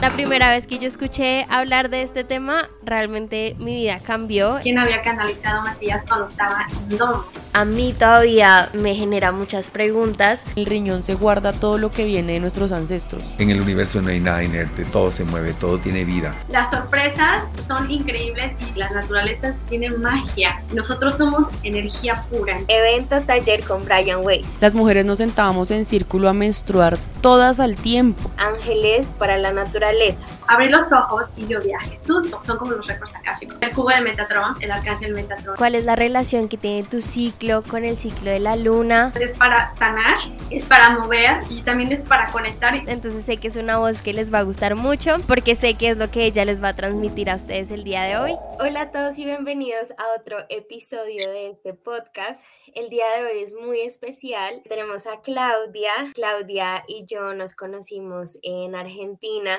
La primera vez que yo escuché hablar de este tema, realmente mi vida cambió. ¿Quién había canalizado a Matías cuando estaba en domo? A mí todavía me genera muchas preguntas. El riñón se guarda todo lo que viene de nuestros ancestros. En el universo no hay nada inerte, todo se mueve, todo tiene vida. Las sorpresas son increíbles y la naturaleza tiene magia. Nosotros somos energía pura. Evento taller con Brian Weiss. Las mujeres nos sentábamos en círculo a menstruar todas al tiempo. Ángeles para la naturaleza Abrí los ojos y yo vi a Jesús. Son como los récords akáshicos. El cubo de Metatron, el arcángel Metatron. ¿Cuál es la relación que tiene tu ciclo con el ciclo de la luna? Es para sanar, es para mover y también es para conectar. Entonces sé que es una voz que les va a gustar mucho porque sé que es lo que ella les va a transmitir a ustedes el día de hoy. Hola a todos y bienvenidos a otro episodio de este podcast. El día de hoy es muy especial. Tenemos a Claudia. Claudia y yo nos conocimos en Argentina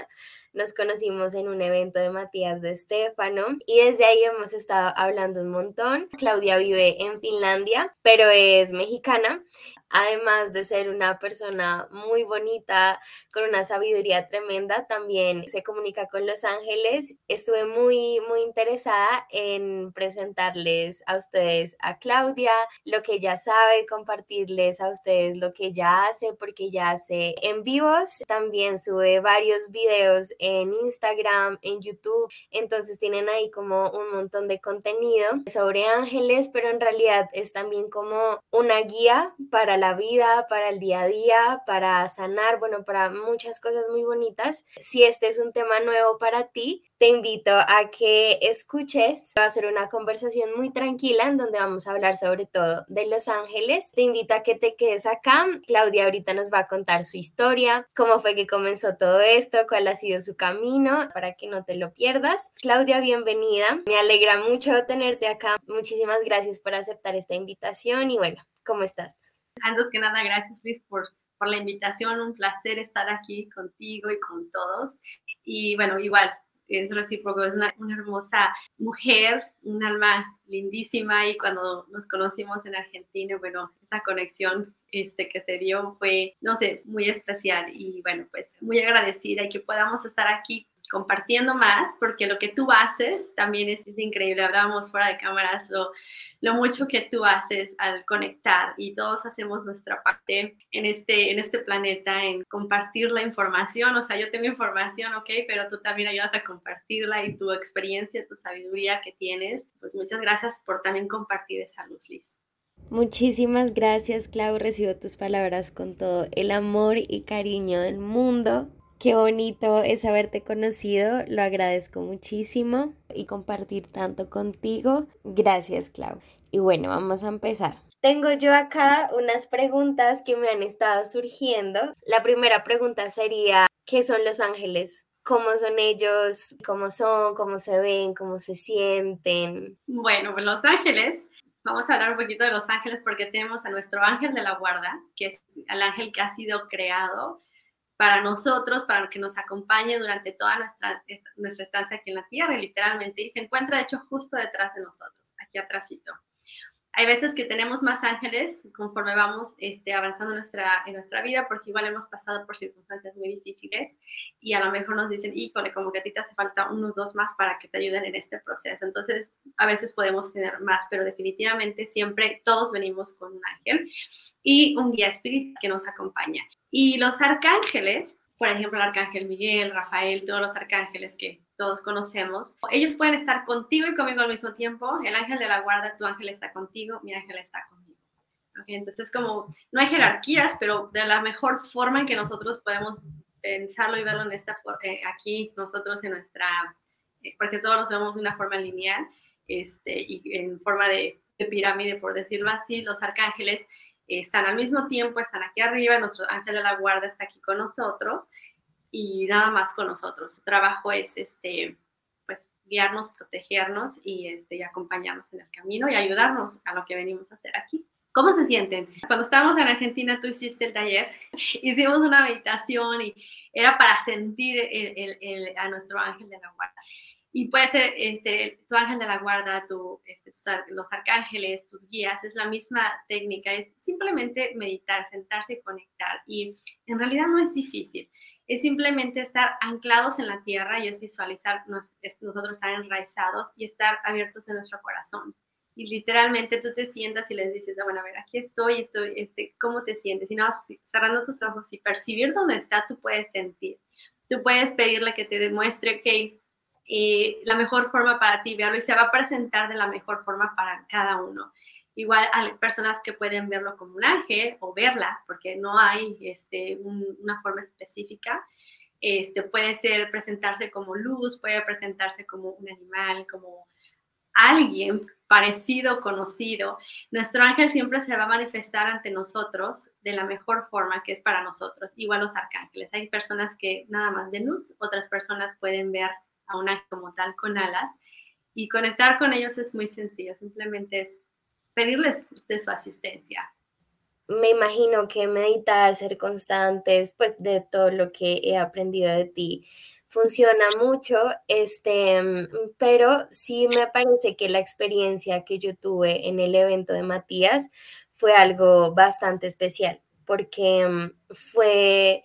nos conocimos en un evento de Matías de Estefano y desde ahí hemos estado hablando un montón. Claudia vive en Finlandia, pero es mexicana además de ser una persona muy bonita, con una sabiduría tremenda, también se comunica con los ángeles. Estuve muy, muy interesada en presentarles a ustedes a Claudia, lo que ella sabe, compartirles a ustedes lo que ella hace, porque ella hace en vivos, también sube varios videos en Instagram, en YouTube, entonces tienen ahí como un montón de contenido sobre ángeles, pero en realidad es también como una guía para la vida, para el día a día, para sanar, bueno, para muchas cosas muy bonitas. Si este es un tema nuevo para ti, te invito a que escuches. Va a ser una conversación muy tranquila en donde vamos a hablar sobre todo de Los Ángeles. Te invito a que te quedes acá. Claudia ahorita nos va a contar su historia, cómo fue que comenzó todo esto, cuál ha sido su camino, para que no te lo pierdas. Claudia, bienvenida. Me alegra mucho tenerte acá. Muchísimas gracias por aceptar esta invitación y bueno, ¿cómo estás? Antes que nada, gracias Liz por, por la invitación, un placer estar aquí contigo y con todos. Y bueno, igual, es recíproco, es una, hermosa mujer, un alma lindísima. Y cuando nos conocimos en Argentina, bueno, esa conexión este, que se dio fue, no sé, muy especial. Y bueno, pues muy agradecida y que podamos estar aquí compartiendo más, porque lo que tú haces también es, increíble. Hablábamos fuera de cámaras lo, mucho que tú haces al conectar y todos hacemos nuestra parte en este, en este planeta, en compartir la información. O sea, yo tengo información, ok, pero tú también ayudas a compartirla y tu experiencia, tu sabiduría que tienes. Pues muchas gracias por también compartir esa luz, Liz. Muchísimas gracias, Clau. Recibo tus palabras con todo el amor y cariño del mundo. Qué bonito es haberte conocido, lo agradezco muchísimo y compartir tanto contigo. Gracias, Clau. Y bueno, vamos a empezar. Tengo yo acá unas preguntas que me han estado surgiendo. La primera pregunta sería, ¿qué son los ángeles? ¿Cómo son ellos? ¿Cómo son? ¿Cómo se ven? ¿Cómo se sienten? Bueno, pues los ángeles Vamos a hablar un poquito de los ángeles porque tenemos a nuestro ángel de la guarda, que es el ángel que ha sido creado para nosotros, para que nos acompañe durante toda nuestra, nuestra estancia aquí en la Tierra, literalmente, y se encuentra de hecho justo detrás de nosotros, aquí atrásito. Hay veces que tenemos más ángeles conforme vamos este, avanzando en nuestra, en nuestra vida, porque igual hemos pasado por circunstancias muy difíciles y a lo mejor nos dicen, híjole, como que a ti te hace falta unos dos más para que te ayuden en este proceso. Entonces, a veces podemos tener más, pero definitivamente siempre todos venimos con un ángel y un guía espiritual que nos acompaña. Y los arcángeles, por ejemplo, el arcángel Miguel, Rafael, todos los arcángeles que todos conocemos, ellos pueden estar contigo y conmigo al mismo tiempo. El ángel de la guarda, tu ángel está contigo, mi ángel está conmigo. Entonces, como no hay jerarquías, pero de la mejor forma en que nosotros podemos pensarlo y verlo en esta eh, aquí nosotros en nuestra, eh, porque todos los vemos de una forma lineal este, y en forma de, de pirámide, por decirlo así, los arcángeles están al mismo tiempo, están aquí arriba, nuestro ángel de la guarda está aquí con nosotros y nada más con nosotros. Su trabajo es este, pues, guiarnos, protegernos y, este, acompañarnos en el camino y ayudarnos a lo que venimos a hacer aquí. ¿Cómo se sienten? Cuando estábamos en Argentina, tú hiciste el taller, hicimos una meditación y era para sentir a nuestro ángel de la guarda. Y puede ser este, tu ángel de la guarda, tu, este, los arcángeles, tus guías, es la misma técnica, es simplemente meditar, sentarse y conectar. Y en realidad no es difícil. es simplemente estar anclados en la tierra y es visualizar nosotros estar enraizados y estar abiertos en nuestro corazón. Y literalmente tú te sientas y les dices, ah, bueno, a ver, aquí estoy, estoy, este, ¿cómo te sientes? Y nada, cerrando tus ojos y percibir dónde está, tú puedes sentir. Tú puedes pedirle que te demuestre que eh, la mejor forma para ti, verlo y se va a presentar de la mejor forma para cada uno. Igual hay personas que pueden verlo como un ángel o verla, porque no hay este, una forma específica. Este, puede ser presentarse como luz, puede presentarse como un animal, como alguien parecido, conocido. Nuestro ángel siempre se va a manifestar ante nosotros de la mejor forma que es para nosotros. Igual los arcángeles. Hay personas que nada más ven luz, otras personas pueden ver a un ángel como tal con alas. Y conectar con ellos es muy sencillo, simplemente es pedirles de su asistencia. Me imagino que meditar, ser constantes, pues de todo lo que he aprendido de ti, funciona mucho, este, pero sí me parece que la experiencia que yo tuve en el evento de Matías fue algo bastante especial, porque mm, fue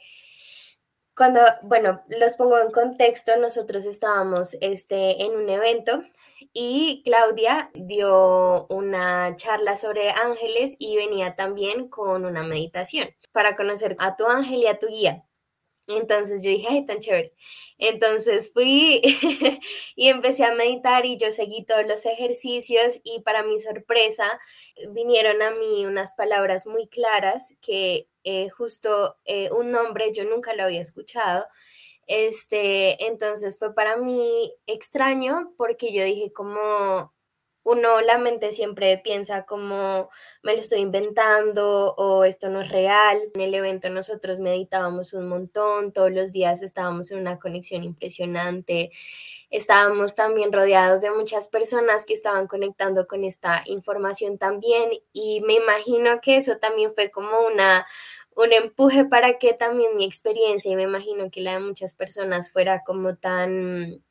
cuando, bueno, los pongo en contexto, nosotros estábamos este, en un evento y Claudia dio una charla sobre ángeles y venía también con una meditación para conocer a tu ángel y a tu guía. Entonces yo dije, ay, tan chévere. Entonces fui y empecé a meditar y yo seguí todos los ejercicios y para mi sorpresa vinieron a mí unas palabras muy claras que eh, justo eh, un nombre yo nunca lo había escuchado. Este, entonces fue para mí extraño porque yo dije como uno la mente siempre piensa como me lo estoy inventando o esto no es real. En el evento nosotros meditábamos un montón, todos los días estábamos en una conexión impresionante. Estábamos también rodeados de muchas personas que estaban conectando con esta información también y me imagino que eso también fue como una un empuje para que también mi experiencia y me imagino que la de muchas personas fuera como tan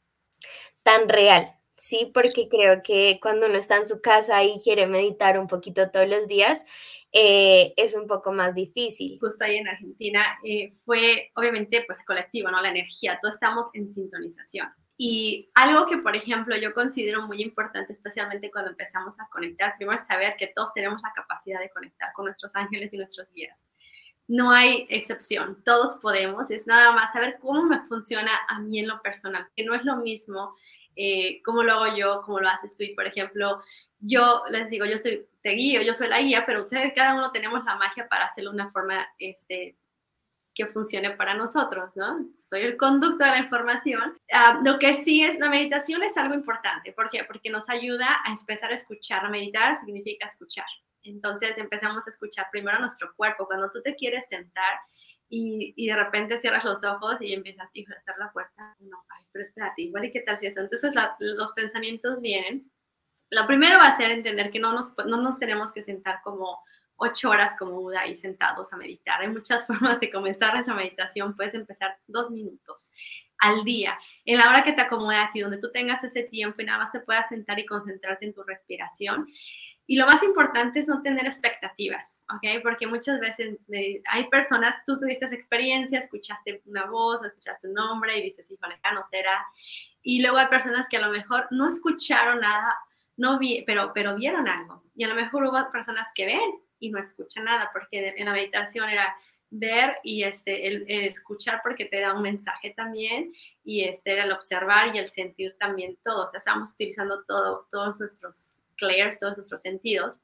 tan real, Sí, porque creo que cuando uno está en su casa y quiere meditar un poquito todos los días, eh, es un poco más difícil. Justo ahí en Argentina eh, fue obviamente pues colectivo, ¿no? La energía, todos estamos en sintonización. Y algo que, por ejemplo, yo considero muy importante, especialmente cuando empezamos a conectar, primero saber que todos tenemos la capacidad de conectar con nuestros ángeles y nuestros guías. No hay excepción, todos podemos, es nada más saber cómo me funciona a mí en lo personal, que no es lo mismo eh, cómo lo hago yo, cómo lo haces tú. Y por ejemplo, yo les digo, yo soy, te guío, yo soy la guía, pero ustedes cada uno tenemos la magia para hacerlo de una forma este, que funcione para nosotros, ¿no? Soy el conducto de la información. Ah, lo que sí es, la meditación es algo importante. ¿Por qué? Porque nos ayuda a empezar a escuchar. Meditar significa escuchar. Entonces empezamos a escuchar primero nuestro cuerpo. Cuando tú te quieres sentar, y, de repente cierras los ojos y empiezas a cerrar la puerta. No, ay, pero espérate, igual y qué tal si eso. Entonces los pensamientos vienen. Lo primero va a ser entender que no nos, no nos tenemos que sentar como ocho horas como Buda y sentados a meditar. Hay muchas formas de comenzar esa meditación. Puedes empezar dos minutos al día, en la hora que te acomode a donde tú tengas ese tiempo y nada más te puedas sentar y concentrarte en tu respiración. Y lo más importante es no tener expectativas, ¿ok? Porque muchas veces hay personas, tú tuviste esa experiencia, escuchaste una voz, escuchaste un nombre y dices, híjole, ya no será. Y luego hay personas que a lo mejor no escucharon nada, no vi, pero, pero vieron algo. Y a lo mejor hubo personas que ven y no escuchan nada, porque en la meditación era ver y este, escuchar porque te da un mensaje también y este, el observar y el sentir también todo. O sea, estamos utilizando todo, todos nuestros todos nuestros sentidos,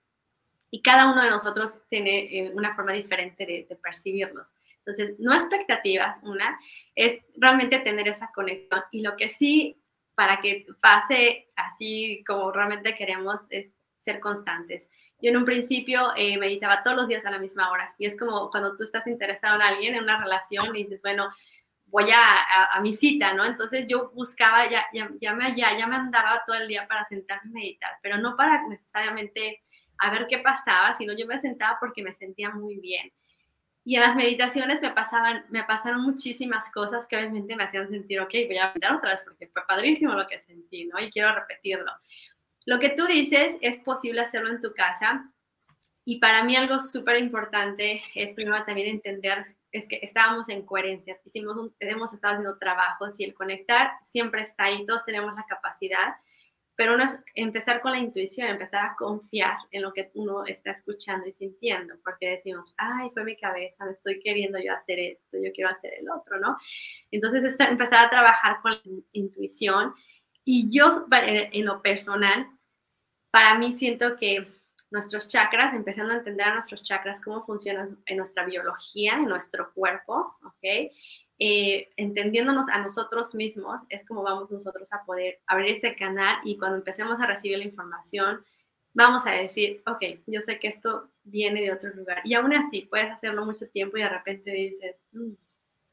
y cada uno de nosotros tiene eh, una forma diferente de, percibirlos. Entonces, no expectativas, una, es realmente tener esa conexión. Y lo que sí, para que pase así como realmente queremos, es ser constantes. Yo en un principio eh, meditaba todos los días a la misma hora. Y es como cuando tú estás interesado en alguien, en una relación, y dices, bueno, voy a, a, mi cita, ¿no? Entonces yo buscaba, ya, ya, ya, me, ya, ya me andaba todo el día para sentarme a meditar, pero no para necesariamente a ver qué pasaba, sino yo me sentaba porque me sentía muy bien. Y en las meditaciones me pasaban, me pasaron muchísimas cosas que obviamente me hacían sentir, ok, voy a meditar otra vez porque fue padrísimo lo que sentí, ¿no? Y quiero repetirlo. Lo que tú dices es posible hacerlo en tu casa. Y para mí algo súper importante es primero también entender es que estábamos en coherencia, hicimos hemos estado haciendo trabajos y el conectar siempre está ahí, todos tenemos la capacidad, pero uno es empezar con la intuición, empezar a confiar en lo que uno está escuchando y sintiendo, porque decimos, ay, fue mi cabeza, me estoy queriendo yo hacer esto, yo quiero hacer el otro, ¿no? Entonces, empezar a trabajar con la intuición y yo, en lo personal, para mí siento que nuestros chakras, empezando a entender a nuestros chakras, cómo funcionan en nuestra biología, en nuestro cuerpo, ¿ok? Eh, entendiéndonos a nosotros mismos, es como vamos nosotros a poder abrir ese canal y cuando empecemos a recibir la información, vamos a decir, ok, yo sé que esto viene de otro lugar. Y aún así, puedes hacerlo mucho tiempo y de repente dices, mm,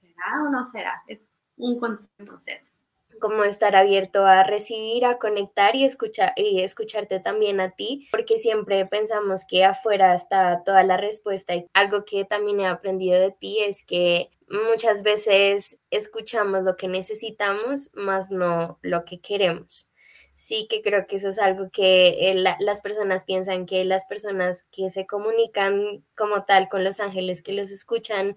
¿será o no será? Es un proceso como estar abierto a recibir, a conectar y escuchar y escucharte también a ti, porque siempre pensamos que afuera está toda la respuesta y algo que también he aprendido de ti es que muchas veces escuchamos lo que necesitamos, más no lo que queremos. Sí que creo que eso es algo que eh, las personas piensan que las personas que se comunican como tal con los ángeles que los escuchan,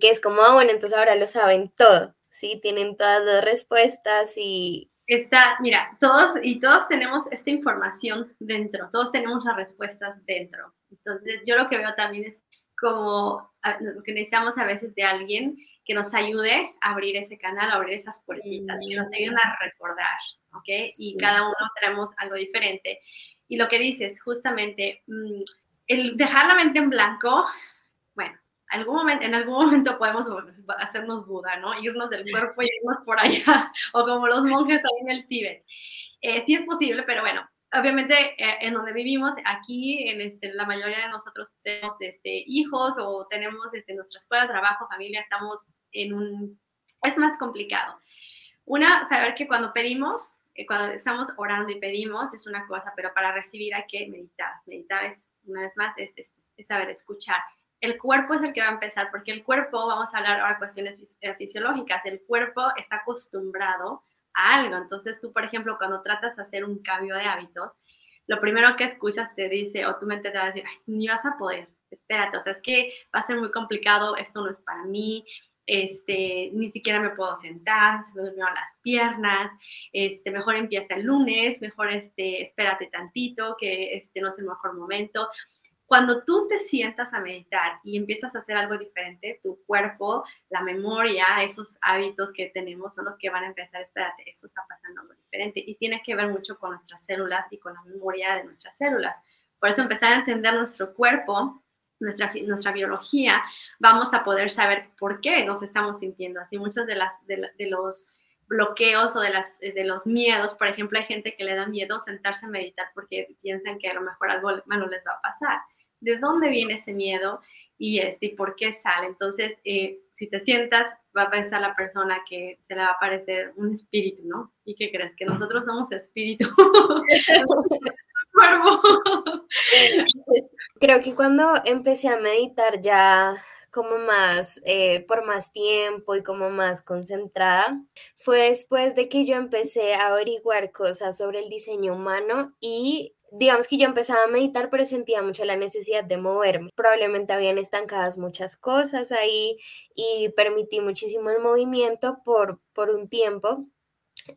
que es como, ah, bueno, entonces ahora lo saben todo ¿sí? Tienen todas las respuestas y... Está, mira, todos y todos tenemos esta información dentro, todos tenemos las respuestas dentro. Entonces, yo lo que veo también es como lo que necesitamos a veces de alguien que nos ayude a abrir ese canal, a abrir esas puertitas, que nos ayuden a recordar, ¿ok? Y cada uno tenemos algo diferente. Y lo que dices, justamente, mm, el dejar la mente en blanco, algún momento, en algún momento podemos hacernos Buda, ¿no? Irnos del cuerpo y irnos por allá, o como los monjes ahí en el Tíbet. Eh, sí es posible, pero bueno, obviamente eh, en donde vivimos, aquí en este, la mayoría de nosotros tenemos este, hijos o tenemos este, nuestra escuela, trabajo, familia, estamos en un... es más complicado. Una, saber que cuando pedimos, eh, cuando estamos orando y pedimos es una cosa, pero para recibir hay que meditar. Meditar es, una vez más, es, es saber escuchar el cuerpo es el que va a empezar, porque el cuerpo, vamos a hablar ahora cuestiones eh, fisiológicas, el cuerpo está acostumbrado a algo. Entonces tú, por ejemplo, cuando tratas de hacer un cambio de hábitos, lo primero que escuchas te dice, o tu mente te va a decir, ni vas a poder, espérate, o sea, es que va a ser muy complicado, esto no es para mí, este, ni siquiera me puedo sentar, se me durmieron las piernas, este, mejor empieza el lunes, mejor este, espérate tantito, que este no es el mejor momento. Cuando tú te sientas a meditar y empiezas a hacer algo diferente, tu cuerpo, la memoria, esos hábitos que tenemos son los que van a empezar, espérate, esto está pasando algo diferente y tiene que ver mucho con nuestras células y con la memoria de nuestras células. Por eso empezar a entender nuestro cuerpo, nuestra, nuestra biología, vamos a poder saber por qué nos estamos sintiendo así. Muchos de, las, de, de los bloqueos o de, las, de los miedos. Por ejemplo, hay gente que le da miedo sentarse a meditar porque piensan que a lo mejor algo malo les va a pasar de dónde viene ese miedo y, este, por qué sale. Entonces, eh, si te sientas, va a pensar la persona que se le va a aparecer un espíritu, ¿no? ¿Y qué crees? Que nosotros somos espíritu. Creo que cuando empecé a meditar ya como más, eh, por más tiempo y como más concentrada, fue después de que yo empecé a averiguar cosas sobre el diseño humano y digamos que yo empezaba a meditar, pero sentía mucho la necesidad de moverme. Probablemente habían estancadas muchas cosas ahí y permití muchísimo el movimiento por, por un tiempo.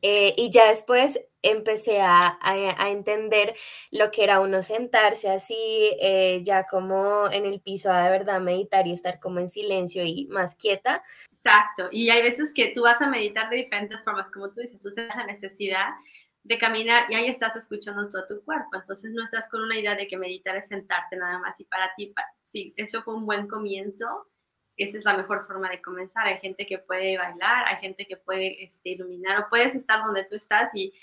Eh, y ya después empecé a, entender lo que era uno sentarse así, eh, ya como en el piso a de verdad meditar y estar como en silencio y más quieta. Exacto, y hay veces que tú vas a meditar de diferentes formas, como tú dices, tú sientes la necesidad de caminar y ahí estás escuchando todo tu cuerpo. Entonces no estás con una idea de que meditar es sentarte nada más y para ti, sí, eso fue un buen comienzo. Esa es la mejor forma de comenzar. Hay gente que puede bailar, hay gente que puede este, iluminar o puedes estar donde tú estás y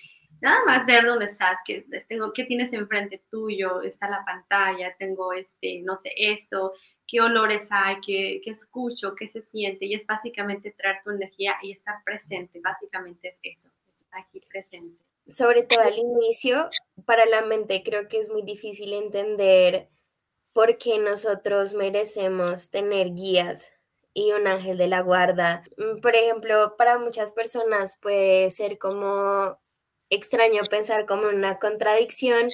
nada más ver dónde estás, qué, tengo, qué tienes enfrente tuyo, está la pantalla, tengo este, no sé, esto, qué olores hay, qué, qué escucho, qué se siente y es básicamente traer tu energía y estar presente, básicamente es eso, estar aquí presente sobre todo al inicio, para la mente creo que es muy difícil entender por qué nosotros merecemos tener guías y un ángel de la guarda. Mm, por ejemplo, para muchas personas puede ser como extraño pensar como una contradicción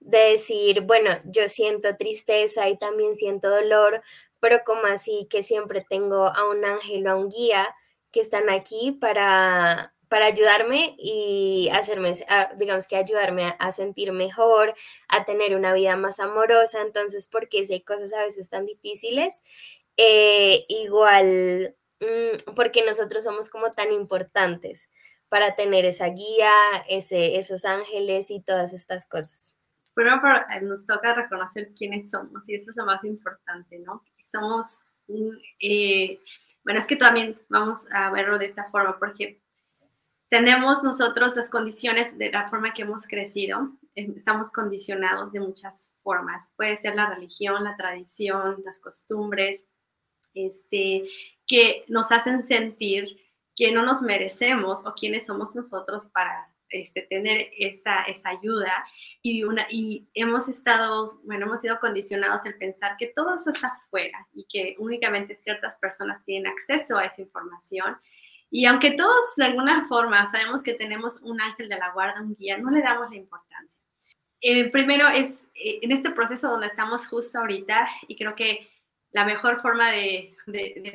de decir, bueno, yo siento tristeza y también siento dolor, pero como así que siempre tengo a un ángel o a un guía que están aquí para, para ayudarme y hacerme, digamos que ayudarme a, sentir mejor, a tener una vida más amorosa. Entonces, porque si hay cosas a veces tan difíciles, eh, igual, mm, porque nosotros somos como tan importantes para tener esa guía, ese, esos ángeles y todas estas cosas. Primero, eh, nos toca reconocer quiénes somos y eso es lo más importante, ¿no? Somos, eh, bueno, es que también vamos a verlo de esta forma, porque tenemos nosotros las condiciones de la forma que hemos crecido, eh, estamos condicionados de muchas formas. Puede ser la religión, la tradición, las costumbres, este, que nos hacen sentir que no nos merecemos o quiénes somos nosotros para este, tener esa, esa ayuda y, una, y hemos estado, bueno, hemos sido condicionados en pensar que todo eso está fuera y que únicamente ciertas personas tienen acceso a esa información. Y aunque todos de alguna forma sabemos que tenemos un ángel de la guarda, un guía, no le damos la importancia. Eh, primero es eh, en este proceso donde estamos justo ahorita y creo que la mejor forma de,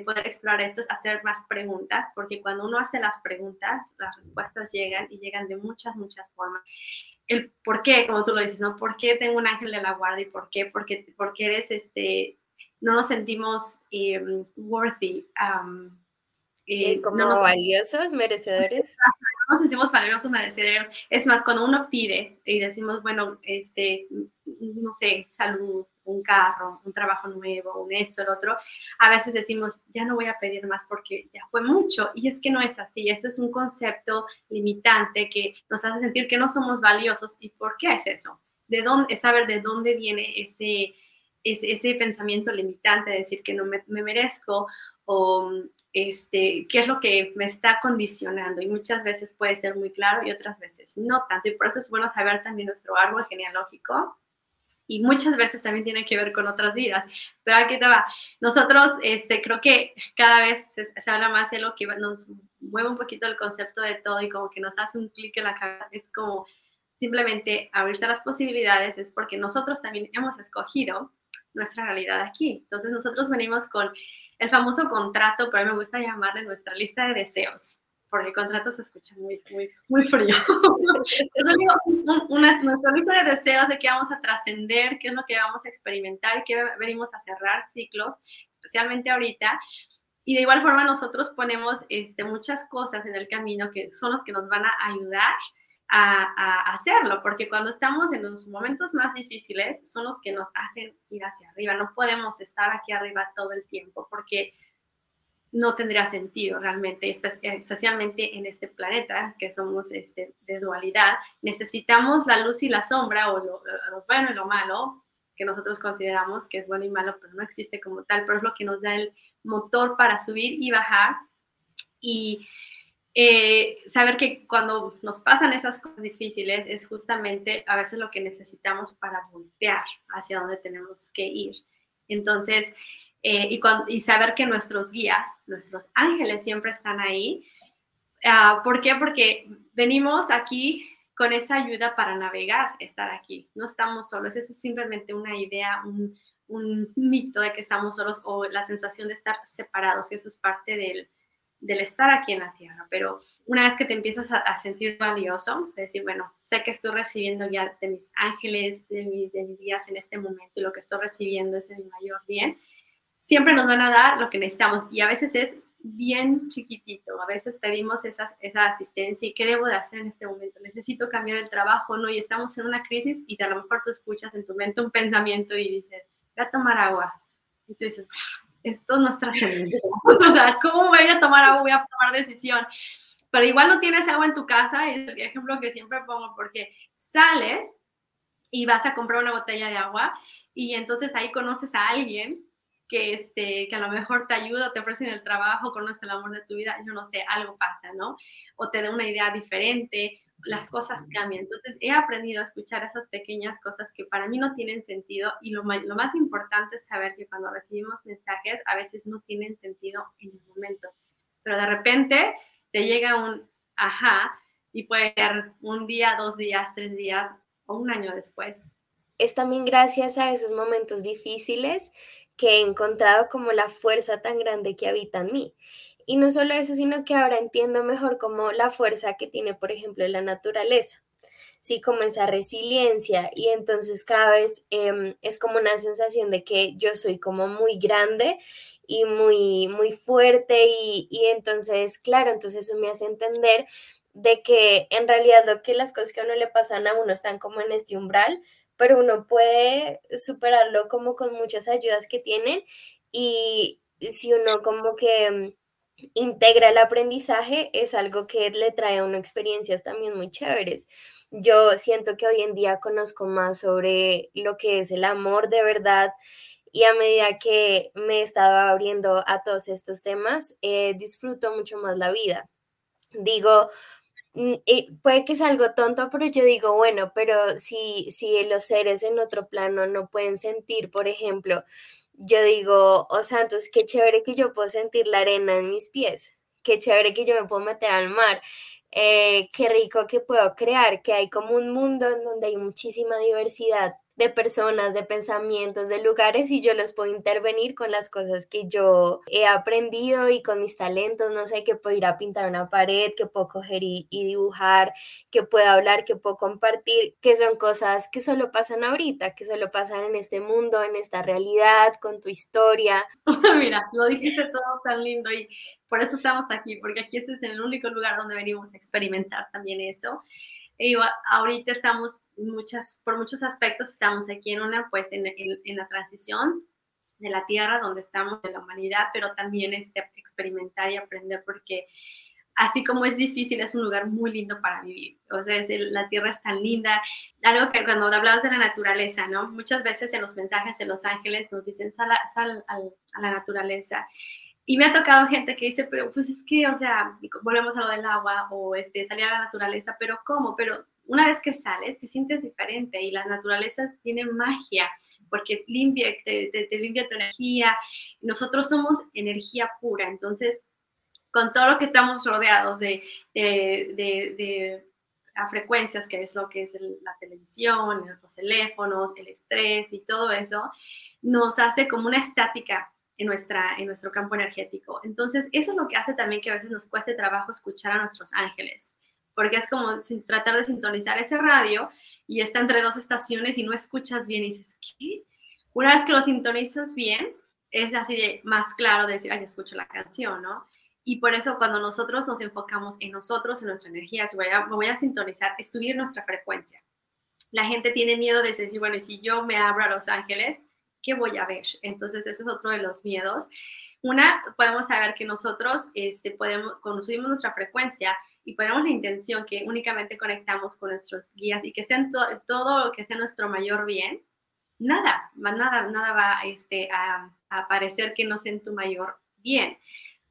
poder explorar esto es hacer más preguntas, porque cuando uno hace las preguntas, las respuestas llegan y llegan de muchas, muchas formas. El por qué, como tú lo dices, ¿no? ¿Por qué tengo un ángel de la guardia y por qué? Porque, porque eres, este, no nos sentimos em, worthy. Eh, como valiosos, merecedores. No nos sentimos valiosos, merecedores. Es más, cuando uno pide y decimos, bueno, este, no sé, salud, un carro, un trabajo nuevo, un esto, el otro, a veces decimos, ya no voy a pedir más porque ya fue mucho. Y es que no es así. Eso es un concepto limitante que nos hace sentir que no somos valiosos. ¿Y por qué es eso? ¿De dónde, es saber de dónde viene ese, ese, pensamiento limitante de decir que no me, me merezco o este, qué es lo que me está condicionando. Y muchas veces puede ser muy claro y otras veces no tanto. Y por eso es bueno saber también nuestro árbol genealógico y muchas veces también tiene que ver con otras vidas. Pero aquí estaba, nosotros este, creo que cada vez se, habla más de lo que nos mueve un poquito el concepto de todo y como que nos hace un clic en la cabeza, es como simplemente abrirse las posibilidades, es porque nosotros también hemos escogido nuestra realidad aquí. Entonces nosotros venimos con el famoso contrato, pero a mí me gusta llamarle nuestra lista de deseos porque el contrato se escucha muy, muy, muy frío. una, nuestra lista de deseos de qué vamos a trascender, qué es lo que vamos a experimentar, qué venimos a cerrar ciclos, especialmente ahorita. Y de igual forma nosotros ponemos este, muchas cosas en el camino que son los que nos van a ayudar a, a, hacerlo, porque cuando estamos en los momentos más difíciles son los que nos hacen ir hacia arriba. No podemos estar aquí arriba todo el tiempo porque no tendría sentido realmente, especialmente en este planeta que somos este, de dualidad. Necesitamos la luz y la sombra, o lo, bueno y lo malo, que nosotros consideramos que es bueno y malo, pero no existe como tal, pero es lo que nos da el motor para subir y bajar. Y eh, saber que cuando nos pasan esas cosas difíciles es justamente a veces lo que necesitamos para voltear hacia donde tenemos que ir. Entonces, eh, y, saber que nuestros guías, nuestros ángeles siempre están ahí. Ah, ¿Por qué? Porque venimos aquí con esa ayuda para navegar, estar aquí. No estamos solos, eso es simplemente una idea, un, mito de que estamos solos o la sensación de estar separados, y eso es parte del, estar aquí en la tierra. Pero una vez que te empiezas a, sentir valioso, decir, bueno, sé que estoy recibiendo ya de mis ángeles, de, de mis guías en este momento y lo que estoy recibiendo es de mi mayor bien, siempre nos van a dar lo que necesitamos y a veces es bien chiquitito. A veces pedimos esa, esa asistencia y qué debo de hacer en este momento. Necesito cambiar el trabajo, ¿no? Y estamos en una crisis y a lo mejor tú escuchas en tu mente un pensamiento y dices, voy a tomar agua. Y tú dices, ah, esto no es trascendente. o sea, ¿cómo voy a tomar agua? Voy a tomar decisión. Pero igual no tienes agua en tu casa, es el ejemplo que siempre pongo, porque sales y vas a comprar una botella de agua y entonces ahí conoces a alguien que, este, que a lo mejor te ayuda, te ofrecen el trabajo, conoces el amor de tu vida, yo no sé, algo pasa, ¿no? O te da una idea diferente, las cosas cambian. Entonces he aprendido a escuchar esas pequeñas cosas que para mí no tienen sentido y lo, lo más importante es saber que cuando recibimos mensajes a veces no tienen sentido en el momento, pero de repente te llega un ajá y puede ser un día, dos días, tres días o un año después. Es también gracias a esos momentos difíciles que he encontrado como la fuerza tan grande que habita en mí. Y no solo eso, sino que ahora entiendo mejor como la fuerza que tiene, por ejemplo, la naturaleza. Sí, como esa resiliencia y entonces cada vez em, es como una sensación de que yo soy como muy grande y muy, muy fuerte y, y entonces, claro, entonces eso me hace entender de que en realidad lo que las cosas que a uno le pasan a uno están como en este umbral, pero uno puede superarlo como con muchas ayudas que tienen y si uno como que em, integra el aprendizaje es algo que le trae a uno experiencias también muy chéveres. Yo siento que hoy en día conozco más sobre lo que es el amor de verdad y a medida que me he estado abriendo a todos estos temas, eh, disfruto mucho más la vida. Digo, mm, puede que sea algo tonto, pero yo digo, bueno, pero si, si los seres en otro plano no pueden sentir, por ejemplo, yo digo, oh santos, qué chévere que yo puedo sentir la arena en mis pies, qué chévere que yo me puedo meter al mar, eh, qué rico que puedo crear, que hay como un mundo en donde hay muchísima diversidad de personas, de pensamientos, de lugares y yo los puedo intervenir con las cosas que yo he aprendido y con mis talentos, no sé, que puedo ir a pintar una pared, que puedo coger y, dibujar, que puedo hablar, que puedo compartir, que son cosas que solo pasan ahorita, que solo pasan en este mundo, en esta realidad, con tu historia. Mira, lo dijiste todo tan lindo y por eso estamos aquí, porque aquí este es el único lugar donde venimos a experimentar también eso. Y ahorita estamos muchas, por muchos aspectos, estamos aquí en una, pues, en, la transición de la tierra, donde estamos de la humanidad, pero también este, experimentar y aprender, porque así como es difícil, es un lugar muy lindo para vivir. O sea, la tierra es tan linda. Algo que cuando hablabas de la naturaleza, ¿no? Muchas veces en los mensajes de los ángeles nos dicen, sal a la naturaleza. Y me ha tocado gente que dice, pero pues es que, o sea, volvemos a lo del agua o este, salir a la naturaleza, pero ¿cómo? Pero una vez que sales, te sientes diferente y las naturalezas tienen magia porque limpia, te, te, limpia tu energía. Nosotros somos energía pura, entonces, con todo lo que estamos rodeados de, de, de a frecuencias, que es lo que es la televisión, los teléfonos, el estrés y todo eso, nos hace como una estática en, nuestra, en nuestro campo energético. Entonces, eso es lo que hace también que a veces nos cueste trabajo escuchar a nuestros ángeles, porque es como tratar de sintonizar ese radio y está entre dos estaciones y no escuchas bien y dices, ¿qué? Una vez que lo sintonizas bien, es así de más claro de decir, ay, escucho la canción, ¿no? Y por eso cuando nosotros nos enfocamos en nosotros, en nuestra energía, si voy a, voy a sintonizar, es subir nuestra frecuencia. La gente tiene miedo de decir, bueno, si yo me abro a los ángeles, ¿qué voy a ver? Entonces, ese es otro de los miedos. Una, podemos saber que nosotros este, podemos, conocimos nuestra frecuencia y ponemos la intención que únicamente conectamos con nuestros guías y que sean todo lo que sea nuestro mayor bien, nada, nada, nada va este, a, a aparecer que no sea tu mayor bien.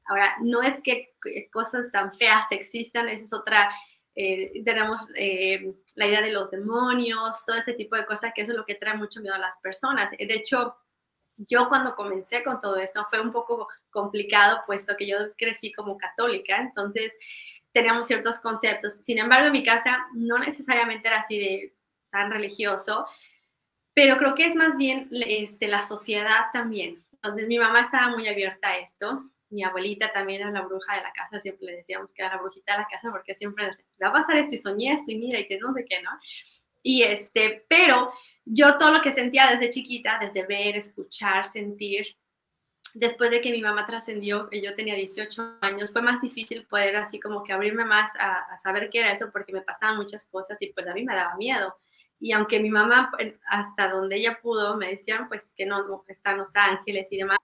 Ahora, no es que cosas tan feas existan, esa es otra eh, tenemos eh, la idea de los demonios, todo ese tipo de cosas, que eso es lo que trae mucho miedo a las personas. De hecho, yo cuando comencé con todo esto fue un poco complicado, puesto que yo crecí como católica, entonces teníamos ciertos conceptos. Sin embargo, en mi casa no necesariamente era así de tan religioso, pero creo que es más bien este, la sociedad también. Entonces mi mamá estaba muy abierta a esto mi abuelita también era la bruja de la casa, siempre le decíamos que era la brujita de la casa porque siempre va a pasar esto y soñé esto y mira y que no sé qué, ¿no? Y este, pero yo todo lo que sentía desde chiquita, desde ver, escuchar, sentir, después de que mi mamá trascendió, yo tenía 18 años, fue más difícil poder así como que abrirme más a, saber qué era eso porque me pasaban muchas cosas y pues a mí me daba miedo. Y aunque mi mamá, hasta donde ella pudo, me decían pues que no, no están los ángeles y demás,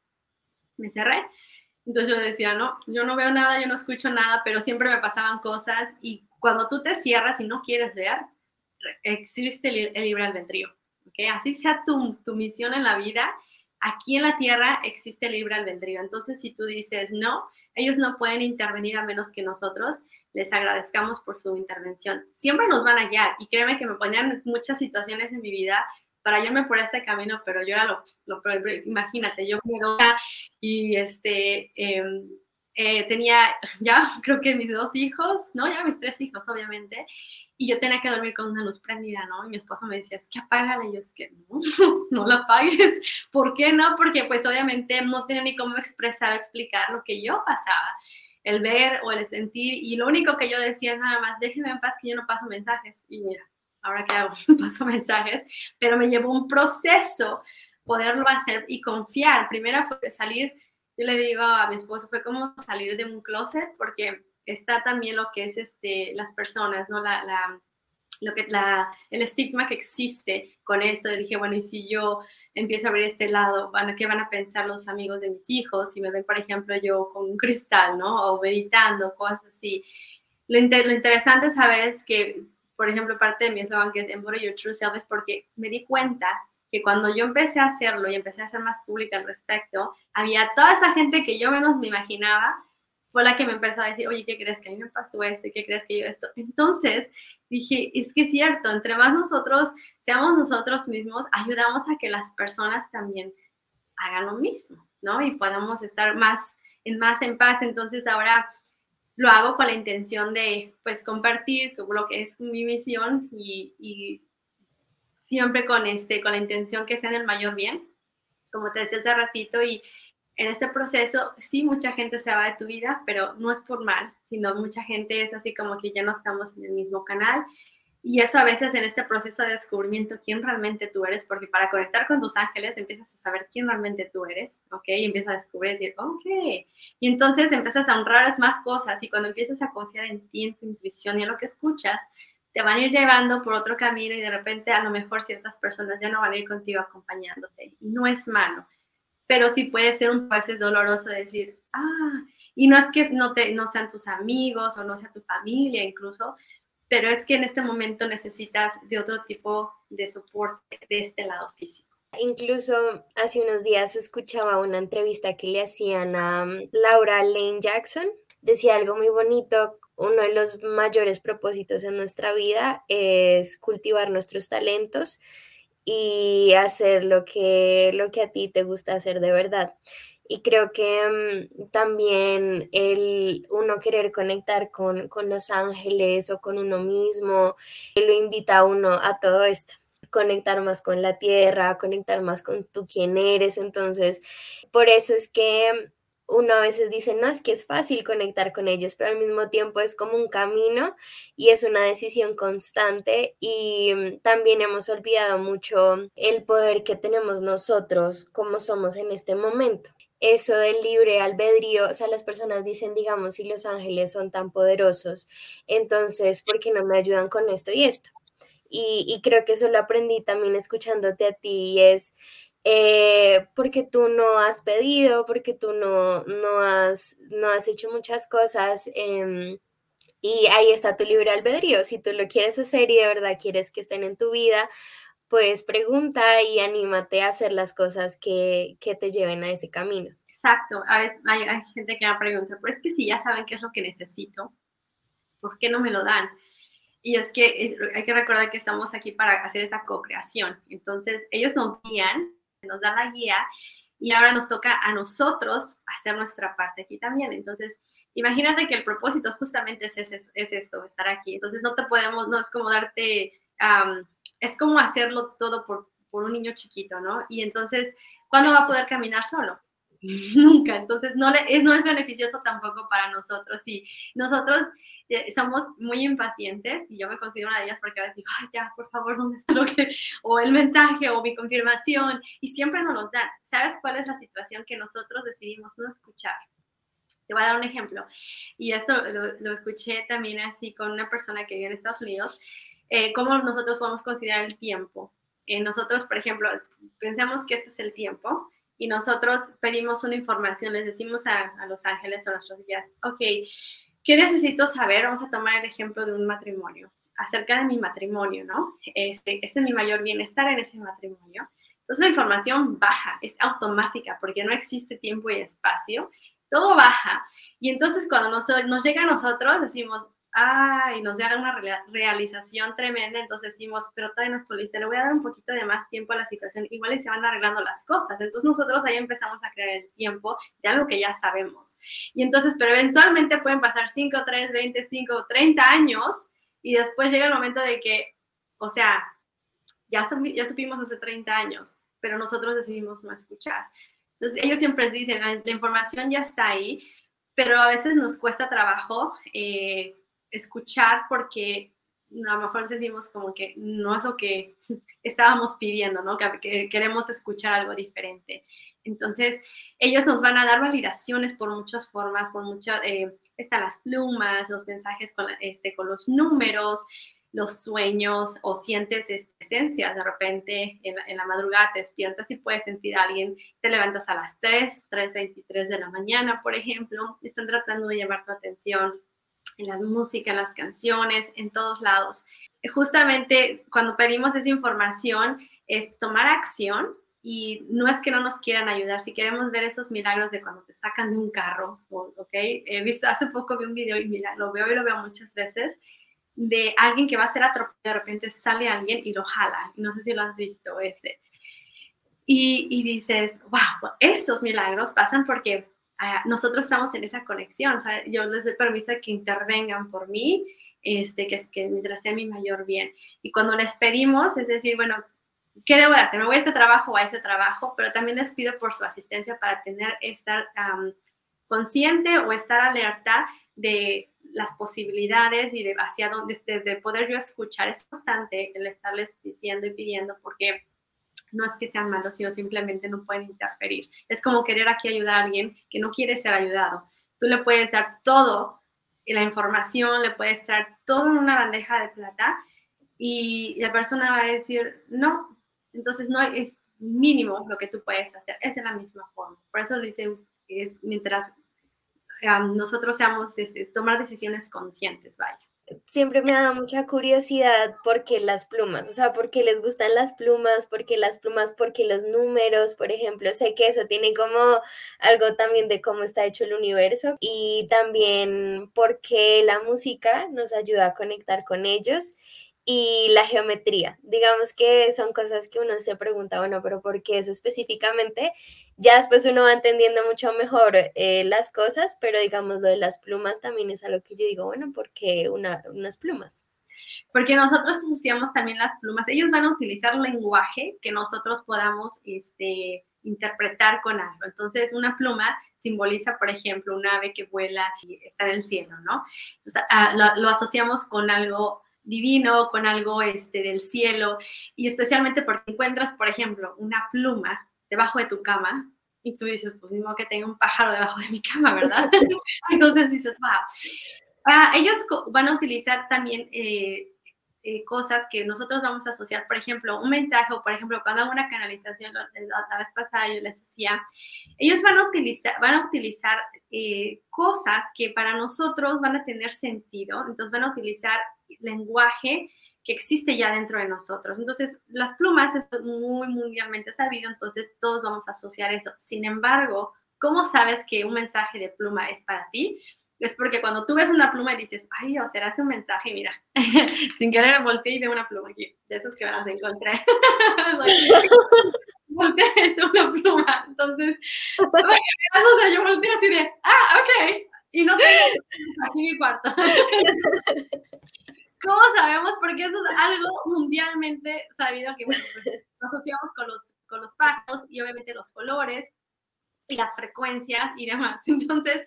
me cerré. Entonces yo decía, no, yo no veo nada, yo no escucho nada, pero siempre me pasaban cosas y cuando tú te cierras y no quieres ver, existe el, libre albedrío. ¿okay? Así sea tu, tu misión en la vida, aquí en la tierra existe el libre albedrío. Entonces, si tú dices no, ellos no pueden intervenir a menos que nosotros les agradezcamos por su intervención. Siempre nos van a guiar y créeme que me ponían muchas situaciones en mi vida para irme por este camino, pero yo era lo, imagínate, yo me y este, em, eh, tenía ya creo que mis dos hijos, no, ya mis tres hijos, obviamente, y yo tenía que dormir con una luz prendida, ¿no? Y mi esposo me decía, es que apágala, y yo es que no, no la apagues. ¿Por qué no? Porque pues obviamente no tenía ni cómo expresar o explicar lo que yo pasaba, el ver o el sentir, y lo único que yo decía nada más, déjeme en paz que yo no paso mensajes, y mira, ahora que hago, paso mensajes, pero me llevó un proceso poderlo hacer y confiar. Primero fue salir, yo le digo a mi esposo, fue como salir de un closet, porque está también lo que es este, las personas, ¿no? La, la, lo que, la, el estigma que existe con esto. Dije, bueno, y si yo empiezo a abrir este lado, bueno, ¿qué van a pensar los amigos de mis hijos? Si me ven, por ejemplo, yo con un cristal, ¿no? O meditando, cosas así. Lo, lo interesante saber es que, por ejemplo, parte de mi eslogan que es Embody Your True Self es porque me di cuenta que cuando yo empecé a hacerlo y empecé a ser más pública al respecto, había toda esa gente que yo menos me imaginaba fue la que me empezó a decir, oye, ¿qué crees que a mí me pasó esto? ¿Qué crees que yo esto? Entonces dije, es que es cierto, entre más nosotros seamos nosotros mismos, ayudamos a que las personas también hagan lo mismo, ¿no? Y podamos estar más en, más en paz. Entonces ahora lo hago con la intención de, pues, compartir lo que es mi misión y, y siempre con, este, con la intención que sea en el mayor bien, como te decía hace ratito, y en este proceso, sí, mucha gente se va de tu vida, pero no es por mal, sino mucha gente es así como que ya no estamos en el mismo canal. Y eso a veces en este proceso de descubrimiento, quién realmente tú eres, porque para conectar con tus ángeles empiezas a saber quién realmente tú eres, ¿ok? Y empiezas a descubrir, decir, ok. Y entonces empiezas a honrar más cosas y cuando empiezas a confiar en ti, en tu intuición y en lo que escuchas, te van a ir llevando por otro camino y de repente a lo mejor ciertas personas ya no van a ir contigo acompañándote. Y no es malo pero sí puede ser un poco doloroso decir, ah, y no es que no, te, no sean tus amigos o no sea tu familia incluso, pero es que en este momento necesitas de otro tipo de soporte de este lado físico. Incluso hace unos días escuchaba una entrevista que le hacían a um, Laura Lane Jackson. Decía algo muy bonito. Uno de los mayores propósitos en nuestra vida es cultivar nuestros talentos y hacer lo que, lo que a ti te gusta hacer de verdad. Y creo que mm, también el uno querer conectar con, con, los ángeles o con uno mismo, lo invita a uno a todo esto, conectar más con la tierra, conectar más con tú quién eres. Entonces, por eso es que uno a veces dice, no, es que es fácil conectar con ellos, pero al mismo tiempo es como un camino y es una decisión constante y mm, también hemos olvidado mucho el poder que tenemos nosotros como somos en este momento. Eso del libre albedrío, o sea, las personas dicen, digamos, si los ángeles son tan poderosos, entonces, ¿por qué no me ayudan con esto y esto? Y, creo que eso lo aprendí también escuchándote a ti y es eh, porque tú no has pedido, porque tú no, no, has, no has hecho muchas cosas. Em, y ahí está tu libre albedrío. Si tú lo quieres hacer y de verdad quieres que estén en tu vida, pues pregunta y anímate a hacer las cosas que, que te lleven a ese camino. Exacto. A veces hay, gente que me pregunta, pero es que si ya saben qué es lo que necesito, ¿por qué no me lo dan? Y es que hay que recordar que estamos aquí para hacer esa co-creación. Entonces, ellos nos guían nos da la guía y ahora nos toca a nosotros hacer nuestra parte aquí también. Entonces, imagínate que el propósito justamente es, es, es esto, estar aquí. Entonces, no te podemos, no es como darte, es como hacerlo todo por, por un niño chiquito, ¿no? Y entonces, ¿cuándo va a poder caminar solo? Nunca. Entonces, no, le, no es beneficioso tampoco para nosotros. Y nosotros eh, somos muy impacientes y yo me considero una de ellas porque a veces digo, Ay, ya, por favor, ¿dónde está lo que, o el mensaje o mi confirmación? Y siempre nos los dan. ¿Sabes cuál es la situación que nosotros decidimos no escuchar? Te voy a dar un ejemplo. Y esto lo, escuché también así con una persona que vive en Estados Unidos. Eh, ¿Cómo nosotros podemos considerar el tiempo? Eh, nosotros, por ejemplo, pensamos que este es el tiempo y nosotros pedimos una información, les decimos a, a los ángeles o a nuestros guías, ok, ¿qué necesito saber? Vamos a tomar el ejemplo de un matrimonio, acerca de mi matrimonio, ¿no? Este, este es mi mayor bienestar en ese matrimonio. Entonces la información baja, es automática porque no existe tiempo y espacio, todo baja. Y entonces cuando nos, nos llega a nosotros decimos, ay, nos da una realización tremenda, entonces decimos, pero todavía no lista, le voy a dar un poquito de más tiempo a la situación, igual se van arreglando las cosas. Entonces nosotros ahí empezamos a crear el tiempo de algo que ya sabemos. Y entonces, pero eventualmente pueden pasar 5, 3, 25, 30 años y después llega el momento de que, o sea, ya, ya supimos hace 30 años, pero nosotros decidimos no escuchar. Entonces ellos siempre dicen, la, información ya está ahí, pero a veces nos cuesta trabajo. Eh, escuchar porque a lo mejor sentimos como que no es lo que estábamos pidiendo, ¿no? Que, queremos escuchar algo diferente. Entonces, ellos nos van a dar validaciones por muchas formas, por muchas, eh, están las plumas, los mensajes con, este, con los números, los sueños o sientes esencias. De repente en en la, madrugada te despiertas y puedes sentir a alguien, te levantas a las 3, 3.23 de la mañana, por ejemplo, están tratando de llamar tu atención en la música, en las canciones, en todos lados. Justamente cuando pedimos esa información es tomar acción y no es que no nos quieran ayudar, si queremos ver esos milagros de cuando te sacan de un carro, ¿ok? He visto, hace poco vi un video y mira, lo veo y lo veo muchas veces, de alguien que va a ser atropellado, de repente sale alguien y lo jala, no sé si lo has visto ese. Y, y dices, wow, esos milagros pasan porque nosotros estamos en esa conexión, o sea, yo les doy permiso de que intervengan por mí, este, que, que mientras sea mi mayor bien. Y cuando les pedimos, es decir, bueno, ¿qué debo de hacer? ¿Me voy a este trabajo o a ese trabajo? Pero también les pido por su asistencia para tener, estar consciente o estar alerta de las posibilidades y de hacia dónde, de, de poder yo escuchar. Es constante el estarles diciendo y pidiendo porque no es que sean malos, sino simplemente no pueden interferir. Es como querer aquí ayudar a alguien que no quiere ser ayudado. Tú le puedes dar todo, la información, le puedes traer todo en una bandeja de plata y la persona va a decir, no, entonces no es mínimo lo que tú puedes hacer, es de la misma forma. Por eso dicen, es mientras nosotros seamos, este, tomar decisiones conscientes, vaya siempre me dado mucha curiosidad porque las plumas, o sea, porque les gustan las plumas, porque las plumas, porque los números, por ejemplo, sé que eso tiene como algo también de cómo está hecho el universo y también porque la música nos ayuda a conectar con ellos y la geometría. Digamos que son cosas que uno se pregunta, bueno, pero ¿por qué eso específicamente? Ya después uno va entendiendo mucho mejor eh, las cosas, pero digamos lo de las plumas también es algo que yo digo, bueno, ¿por qué unas plumas? Porque nosotros asociamos también las plumas. Ellos van a utilizar lenguaje que nosotros podamos este, interpretar con algo. Entonces, una pluma simboliza, por ejemplo, un ave que vuela y está en el cielo, ¿no? Entonces, ah, lo asociamos con algo divino, con algo este, del cielo, y especialmente porque encuentras, por ejemplo, una pluma debajo de tu cama y tú dices, pues ni modo que tenga un pájaro debajo de mi cama, ¿verdad? Entonces dices, wow. Ah, ellos van a utilizar también eh, eh, cosas que nosotros vamos a asociar, por ejemplo, un mensaje o, por ejemplo, cuando hago una canalización, la, vez pasada yo les decía, ellos van a utilizar, van a utilizar eh, cosas que para nosotros van a tener sentido, entonces van a utilizar lenguaje que existe ya dentro de nosotros. Entonces, las plumas es muy mundialmente sabido, entonces todos vamos a asociar eso. Sin embargo, ¿cómo sabes que un mensaje de pluma es para ti? Es porque cuando tú ves una pluma y dices, ay, Dios, será ese un mensaje, mira, sin querer volteé y veo una pluma de esos que van a encontrar. volteé, una pluma. Entonces, yo volteé así de, ah, ok, y no tengo aquí mi cuarto. ¿Cómo sabemos? Porque eso es algo mundialmente sabido que bueno, pues, asociamos con los, con los pájaros y obviamente los colores y las frecuencias y demás. Entonces,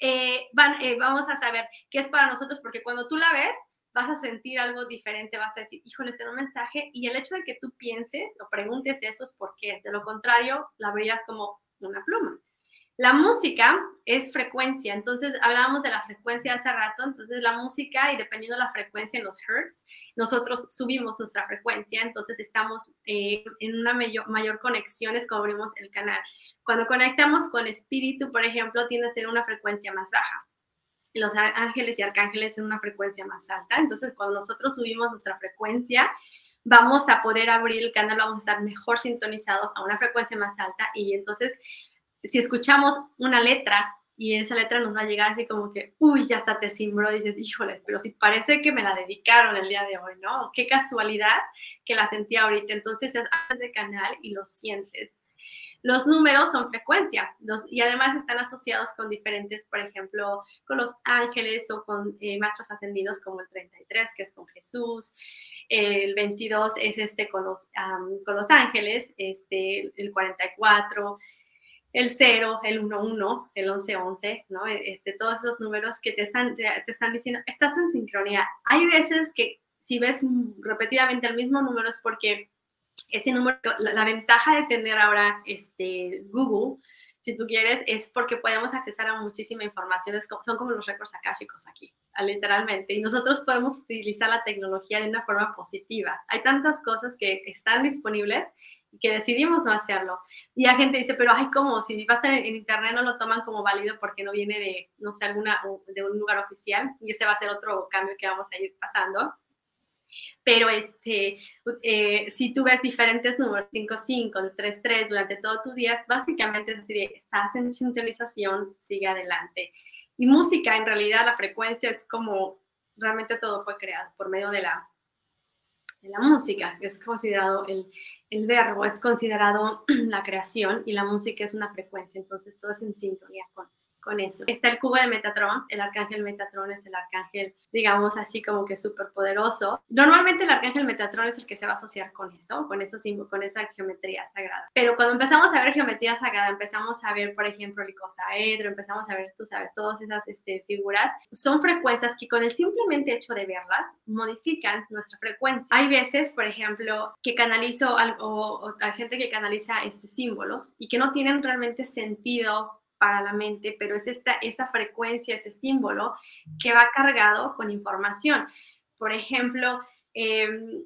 eh, van, eh, vamos a saber qué es para nosotros, porque cuando tú la ves, vas a sentir algo diferente, vas a decir, híjole, es un mensaje, y el hecho de que tú pienses o preguntes eso es porque es, de lo contrario, la verías como una pluma. La música es frecuencia, entonces hablábamos de la frecuencia hace rato, entonces la música y dependiendo de la frecuencia en los hertz, nosotros subimos nuestra frecuencia, entonces estamos eh, en una mayor, mayor conexión, es como abrimos el canal. Cuando conectamos con espíritu, por ejemplo, tiende a ser una frecuencia más baja. Los ángeles y arcángeles en una frecuencia más alta, entonces cuando nosotros subimos nuestra frecuencia, vamos a poder abrir el canal, vamos a estar mejor sintonizados a una frecuencia más alta y entonces si escuchamos una letra y esa letra nos va a llegar así como que, uy, ya hasta te simbró, dices, híjoles, pero si parece que me la dedicaron el día de hoy, ¿no? Qué casualidad que la sentí ahorita. Entonces, es de canal y lo sientes. Los números son frecuencia y además están asociados con diferentes, por ejemplo, con los ángeles o con eh, maestros ascendidos como el 33, que es con Jesús, el 22 es este con los, con los ángeles, este, el 44, el 0, el 1-1, el 11-11, ¿no? Este, todos esos números que te están, te están diciendo, estás en sincronía. Hay veces que si ves repetidamente el mismo número es porque ese número, la, ventaja de tener ahora este, Google, si tú quieres, es porque podemos accesar a muchísima información, son como los récords akáshicos aquí, literalmente, y nosotros podemos utilizar la tecnología de una forma positiva. Hay tantas cosas que están disponibles que decidimos no hacerlo. Y la gente dice, pero ay, ¿cómo? Si va a estar en, internet no lo toman como válido porque no viene de, no sé, alguna, de un lugar oficial. Y ese va a ser otro cambio que vamos a ir pasando. Pero este, eh, si tú ves diferentes números, 5, 5, 3, 3 durante todo tu día, básicamente es decir, estás en sintonización, sigue adelante. Y música, en realidad, la frecuencia es como realmente todo fue creado por medio de la, de la música, es considerado el, el verbo, es considerado la creación y la música es una frecuencia, entonces todo es en sintonía con, con eso. Está el cubo de Metatron, el arcángel Metatron es el arcángel, digamos así como que súper poderoso. Normalmente el arcángel Metatron es el que se va a asociar con eso, con, eso, con esa geometría sagrada. Pero cuando empezamos a ver geometría sagrada, empezamos a ver, por ejemplo, el icosaedro, empezamos a ver, tú sabes, todas esas este, figuras, son frecuencias que con el simplemente hecho de verlas modifican nuestra frecuencia. Hay veces, por ejemplo, que canalizo algo, o, hay gente que canaliza este, símbolos y que no tienen realmente sentido para la mente, pero es esta, esa frecuencia, ese símbolo que va cargado con información. Por ejemplo, em,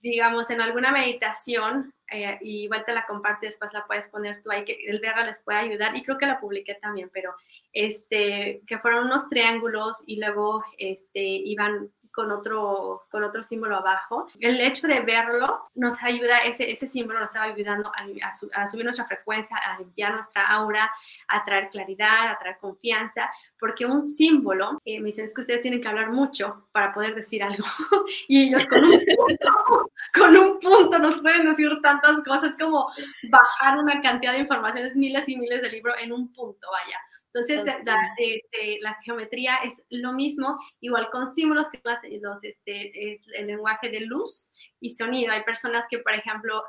digamos, en alguna meditación, eh, y igual te la comparte, después la puedes poner tú ahí, que el verla les puede ayudar, y creo que la publiqué también, pero este, que fueron unos triángulos y luego este, iban con otro, con otro símbolo abajo. El hecho de verlo nos ayuda, ese, ese símbolo nos estaba ayudando a, subir nuestra frecuencia, a limpiar nuestra aura, a traer claridad, a traer confianza, porque un símbolo, eh, me dicen, es que ustedes tienen que hablar mucho para poder decir algo, y ellos con un, punto, con un punto nos pueden decir tantas cosas como bajar una cantidad de informaciones, miles y miles de libros en un punto, vaya. Entonces, este, la, geometría es lo mismo, igual con símbolos, que los, este, es el lenguaje de luz y sonido. Hay personas que, por ejemplo,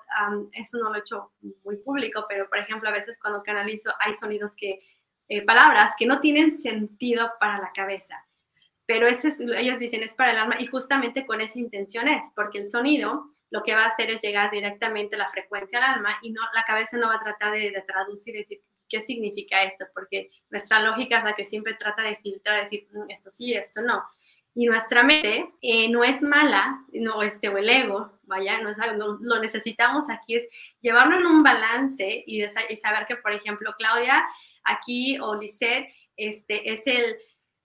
eso no lo he hecho muy público, pero, por ejemplo, a veces cuando canalizo hay sonidos que, eh, palabras que no tienen sentido para la cabeza. Pero ese ellos dicen es para el alma y justamente con esa intención es, porque el sonido lo que va a hacer es llegar directamente a la frecuencia al alma y no, la cabeza no va a tratar de, de traducir y decir, ¿qué significa esto? Porque nuestra lógica es la que siempre trata de filtrar, decir, mm, esto sí, esto no. Y nuestra mente eh, no es mala, no este, o el ego, vaya, no es algo, lo necesitamos aquí, es llevarlo en un balance y, y, saber que, por ejemplo, Claudia aquí o Lisette este, es el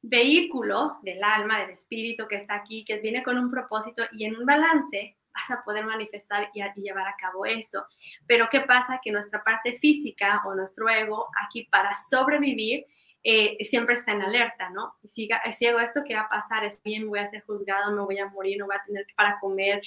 vehículo del alma, del espíritu que está aquí, que viene con un propósito y en un balance vas a poder manifestar y, llevar a cabo eso. Pero ¿qué pasa? Que nuestra parte física o nuestro ego aquí para sobrevivir eh, siempre está en alerta, ¿no? Si, si hago esto, ¿qué va a pasar? Es bien, voy a ser juzgado, me voy a morir, no voy a tener para comer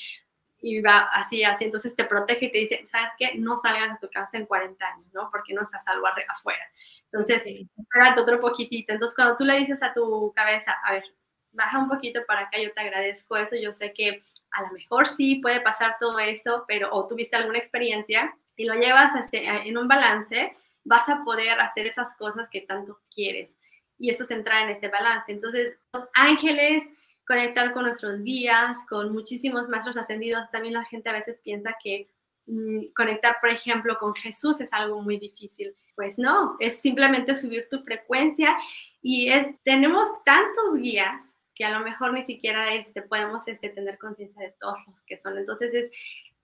y va así, así. Entonces te protege y te dice, ¿sabes qué? No salgas de tu casa en 40 años, ¿no? Porque no estás salvo afuera. Entonces, espérate otro poquitito. Entonces, cuando tú le dices a tu cabeza, a ver, baja un poquito para acá, yo te agradezco eso, yo sé que a lo mejor sí puede pasar todo eso, pero o tuviste alguna experiencia y lo llevas este, en un balance, vas a poder hacer esas cosas que tanto quieres. Y eso se entra en ese balance. Entonces, los ángeles, conectar con nuestros guías, con muchísimos maestros ascendidos, también la gente a veces piensa que mm, conectar, por ejemplo, con Jesús es algo muy difícil. Pues no, es simplemente subir tu frecuencia y es, tenemos tantos guías que a lo mejor ni siquiera este, podemos este, tener conciencia de todos los que son. Entonces, es,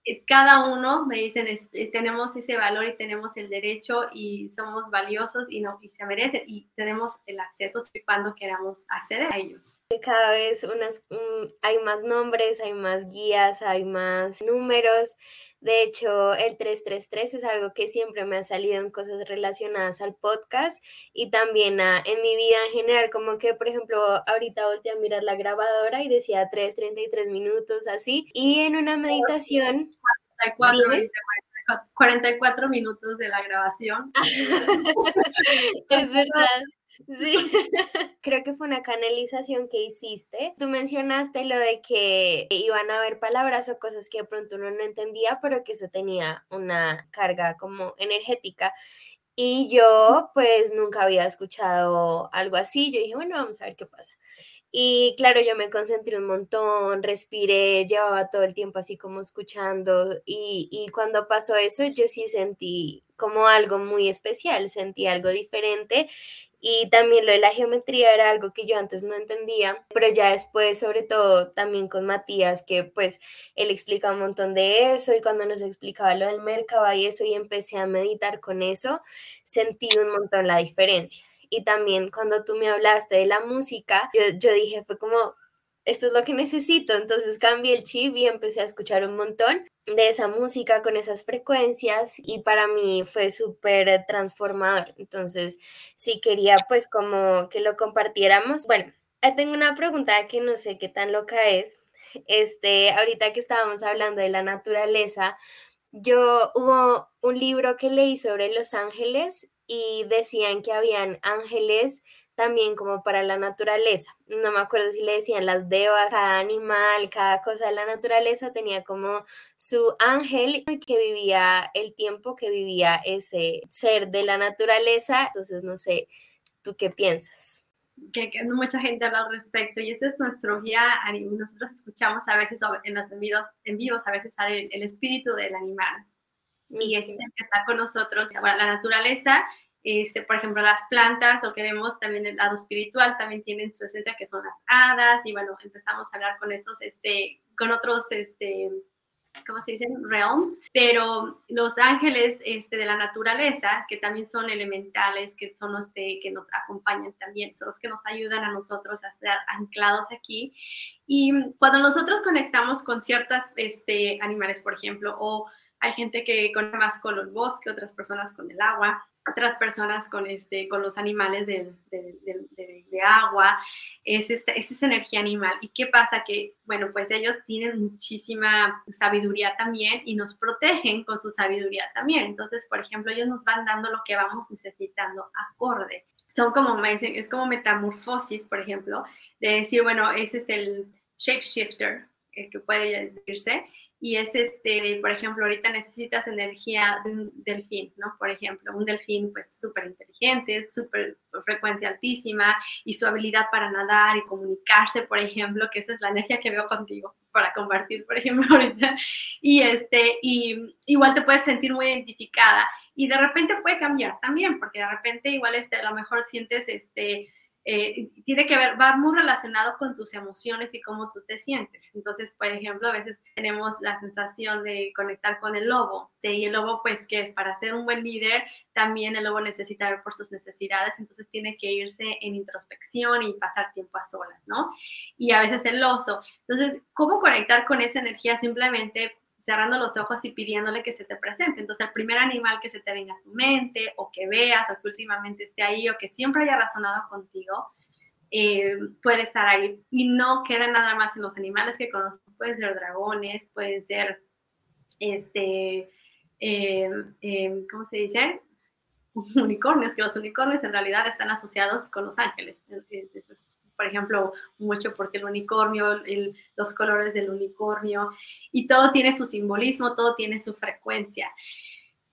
eh, cada uno, me dicen, eh, tenemos ese valor y tenemos el derecho y somos valiosos y, no, y se merecen y tenemos el acceso cuando queramos acceder a ellos. Cada vez unas, hay más nombres, hay más guías, hay más números. De hecho, el 333 es algo que siempre me ha salido en cosas relacionadas al podcast y también en mi vida en general, como que, por ejemplo, ahorita volteé a mirar la grabadora y decía 333 minutos, así. Y en una meditación... 44 minutos de la grabación. es verdad. Sí, creo que fue una canalización que hiciste. Tú mencionaste lo de que iban a haber palabras o cosas que de pronto uno no entendía, pero que eso tenía una carga como energética. Y yo pues nunca había escuchado algo así. Yo dije, bueno, vamos a ver qué pasa. Y claro, yo me concentré un montón, respiré, llevaba todo el tiempo así como escuchando y, y, cuando pasó eso yo sí sentí como algo muy especial, sentí algo diferente y también lo de la geometría era algo que yo antes no entendía, pero ya después, sobre todo también con Matías, que pues él explica un montón de eso y cuando nos explicaba lo del Merkaba y eso y empecé a meditar con eso, sentí un montón la diferencia. Y también cuando tú me hablaste de la música, yo, dije, fue como, esto es lo que necesito. Entonces cambié el chip y empecé a escuchar un montón de esa música con esas frecuencias y para mí fue súper transformador. Entonces sí quería pues como que lo compartiéramos. Bueno, tengo una pregunta que no sé qué tan loca es. Este, ahorita que estábamos hablando de la naturaleza, yo hubo un libro que leí sobre los ángeles y decían que habían ángeles también como para la naturaleza. No me acuerdo si le decían las devas, cada animal, cada cosa de la naturaleza tenía como su ángel que vivía el tiempo que vivía ese ser de la naturaleza. Entonces, no sé, ¿tú qué piensas? Que, mucha gente habla al respecto y ese es nuestro guía. Nosotros escuchamos a veces en los en vivos, en vivos a veces sale el espíritu del animal y es el que está con nosotros. La naturaleza, este, por ejemplo, las plantas, lo que vemos también del lado espiritual, también tienen su esencia que son las hadas, y bueno, empezamos a hablar con esos, este, con otros, este, ¿cómo se dicen? Realms, pero los ángeles este, de la naturaleza, que también son elementales, que son los de, que nos acompañan también, son los que nos ayudan a nosotros a estar anclados aquí. Y cuando nosotros conectamos con ciertos este, animales, por ejemplo, o hay gente que conecta más con el bosque, otras personas con el agua, otras personas con, este, con los animales de, de, agua, es, esta, es energía animal. ¿Y qué pasa? Que, bueno, pues ellos tienen muchísima sabiduría también y nos protegen con su sabiduría también. Entonces, por ejemplo, ellos nos van dando lo que vamos necesitando acorde. Son como, es como metamorfosis, por ejemplo, de decir, bueno, ese es el shapeshifter, el que puede decirse, y es este, por ejemplo, ahorita necesitas energía de un delfín, ¿no? Por ejemplo, un delfín pues súper inteligente, súper frecuencia altísima y su habilidad para nadar y comunicarse, por ejemplo, que esa es la energía que veo contigo para compartir, por ejemplo, ahorita. Y este, y igual te puedes sentir muy identificada y de repente puede cambiar también, porque de repente igual este, a lo mejor sientes este, eh, tiene que ver, va muy relacionado con tus emociones y cómo tú te sientes. Entonces, por ejemplo, a veces tenemos la sensación de conectar con el lobo, y el lobo, pues, que es para ser un buen líder, también el lobo necesita ver por sus necesidades, entonces tiene que irse en introspección y pasar tiempo a solas, ¿no? Y a veces el oso. Entonces, ¿cómo conectar con esa energía? Simplemente cerrando los ojos y pidiéndole que se te presente. Entonces, el primer animal que se te venga a tu mente o que veas o que últimamente esté ahí o que siempre haya razonado contigo, eh, puede estar ahí. Y no queda nada más en los animales que conozco. Pueden ser dragones, pueden ser, este, eh, eh, ¿cómo se dice? Unicornios, que los unicornios en realidad están asociados con los ángeles. Eso es por ejemplo, mucho porque el unicornio, los colores del unicornio, y todo tiene su simbolismo, todo tiene su frecuencia.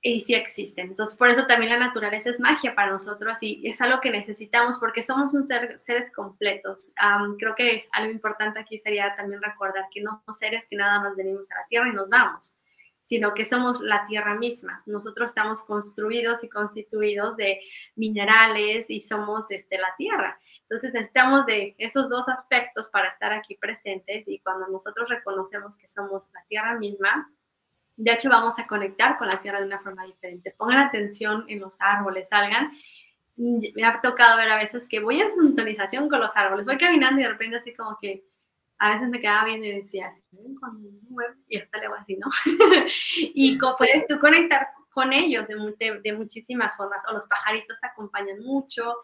Y sí existen. Entonces, por eso también la naturaleza es magia para nosotros y es algo que necesitamos porque somos un ser, seres completos. creo que algo importante aquí sería también recordar que no somos seres que nada más venimos a la Tierra y nos vamos sino que somos la tierra misma. Nosotros estamos construidos y constituidos de minerales y somos este, la tierra. Entonces necesitamos de esos dos aspectos para estar aquí presentes y cuando nosotros reconocemos que somos la tierra misma, de hecho vamos a conectar con la tierra de una forma diferente. Pongan atención en los árboles, salgan. Me ha tocado ver a veces que voy en sintonización con los árboles, voy caminando y de repente así como que a veces me quedaba viendo y decía, así, y hasta le así, ¿no? y puedes tú conectar con ellos de, de, muchísimas formas, o los pajaritos te acompañan mucho,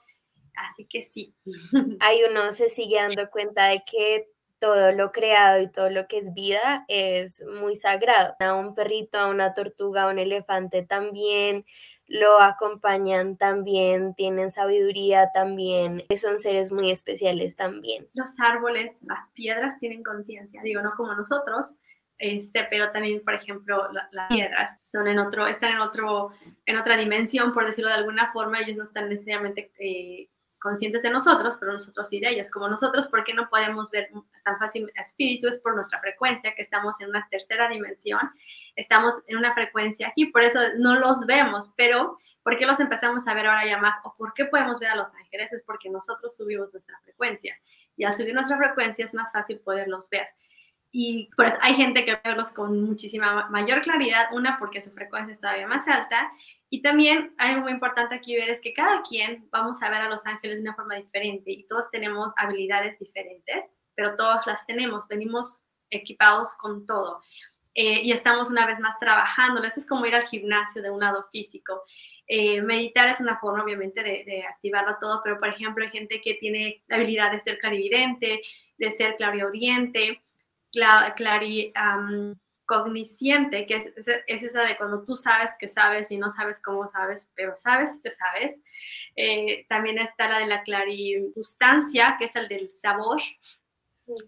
así que sí. Ahí uno se sigue dando cuenta de que todo lo creado y todo lo que es vida es muy sagrado. A un perrito, a una tortuga, a un elefante también, lo acompañan también, tienen sabiduría también, son seres muy especiales también. Los árboles, las piedras tienen conciencia, digo, no como nosotros, este, pero también, por ejemplo, las piedras son en otro, están en otro, en otra dimensión, por decirlo de alguna forma, ellos no están necesariamente eh, conscientes de nosotros, pero nosotros sí de ellos. Como nosotros, ¿por qué no podemos ver tan fácil espíritus? Por nuestra frecuencia, que estamos en una tercera dimensión, estamos en una frecuencia aquí, por eso no los vemos, pero ¿por qué los empezamos a ver ahora ya más? ¿O por qué podemos ver a los ángeles? Es porque nosotros subimos nuestra frecuencia. Y al subir nuestra frecuencia es más fácil poderlos ver. Y por hay gente que ve verlos con muchísima mayor claridad, una porque su frecuencia está todavía más alta y también algo muy importante aquí ver es que cada quien vamos a ver a los ángeles de una forma diferente y todos tenemos habilidades diferentes, pero todos las tenemos, venimos equipados con todo. Eh, y estamos una vez más trabajando. Esto es como ir al gimnasio de un lado físico. Eh, meditar es una forma, obviamente, de, activarlo todo, pero, por ejemplo, hay gente que tiene la habilidad de ser clarividente, de ser clariaudiente, clari, cognisciente, que es, esa de cuando tú sabes que sabes y no sabes cómo sabes, pero sabes que sabes. Eh, también está la de la clarigustancia, que es el del sabor.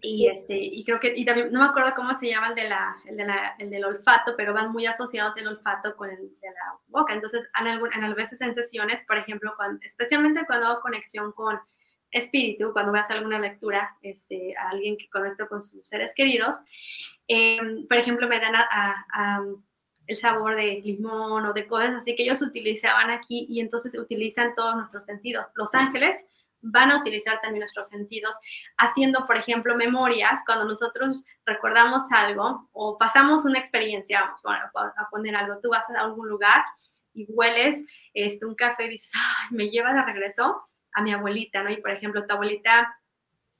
Y, este, y creo que, y también, no me acuerdo cómo se llama el, de la, el, de la, el del olfato, pero van muy asociados el olfato con el de la boca. Entonces, en, en a veces en sesiones, por ejemplo, cuando, especialmente cuando hago conexión con espíritu, cuando voy a hacer alguna lectura este, a alguien que conecto con sus seres queridos, em, por ejemplo, me dan el sabor de limón o de cosas así que ellos utilizaban aquí y entonces utilizan todos nuestros sentidos. Los ángeles van a utilizar también nuestros sentidos, haciendo, por ejemplo, memorias, cuando nosotros recordamos algo o pasamos una experiencia, vamos a poner algo, tú vas a algún lugar y hueles este, un café y dices, me lleva de regreso a mi abuelita, ¿no? Y por ejemplo, tu abuelita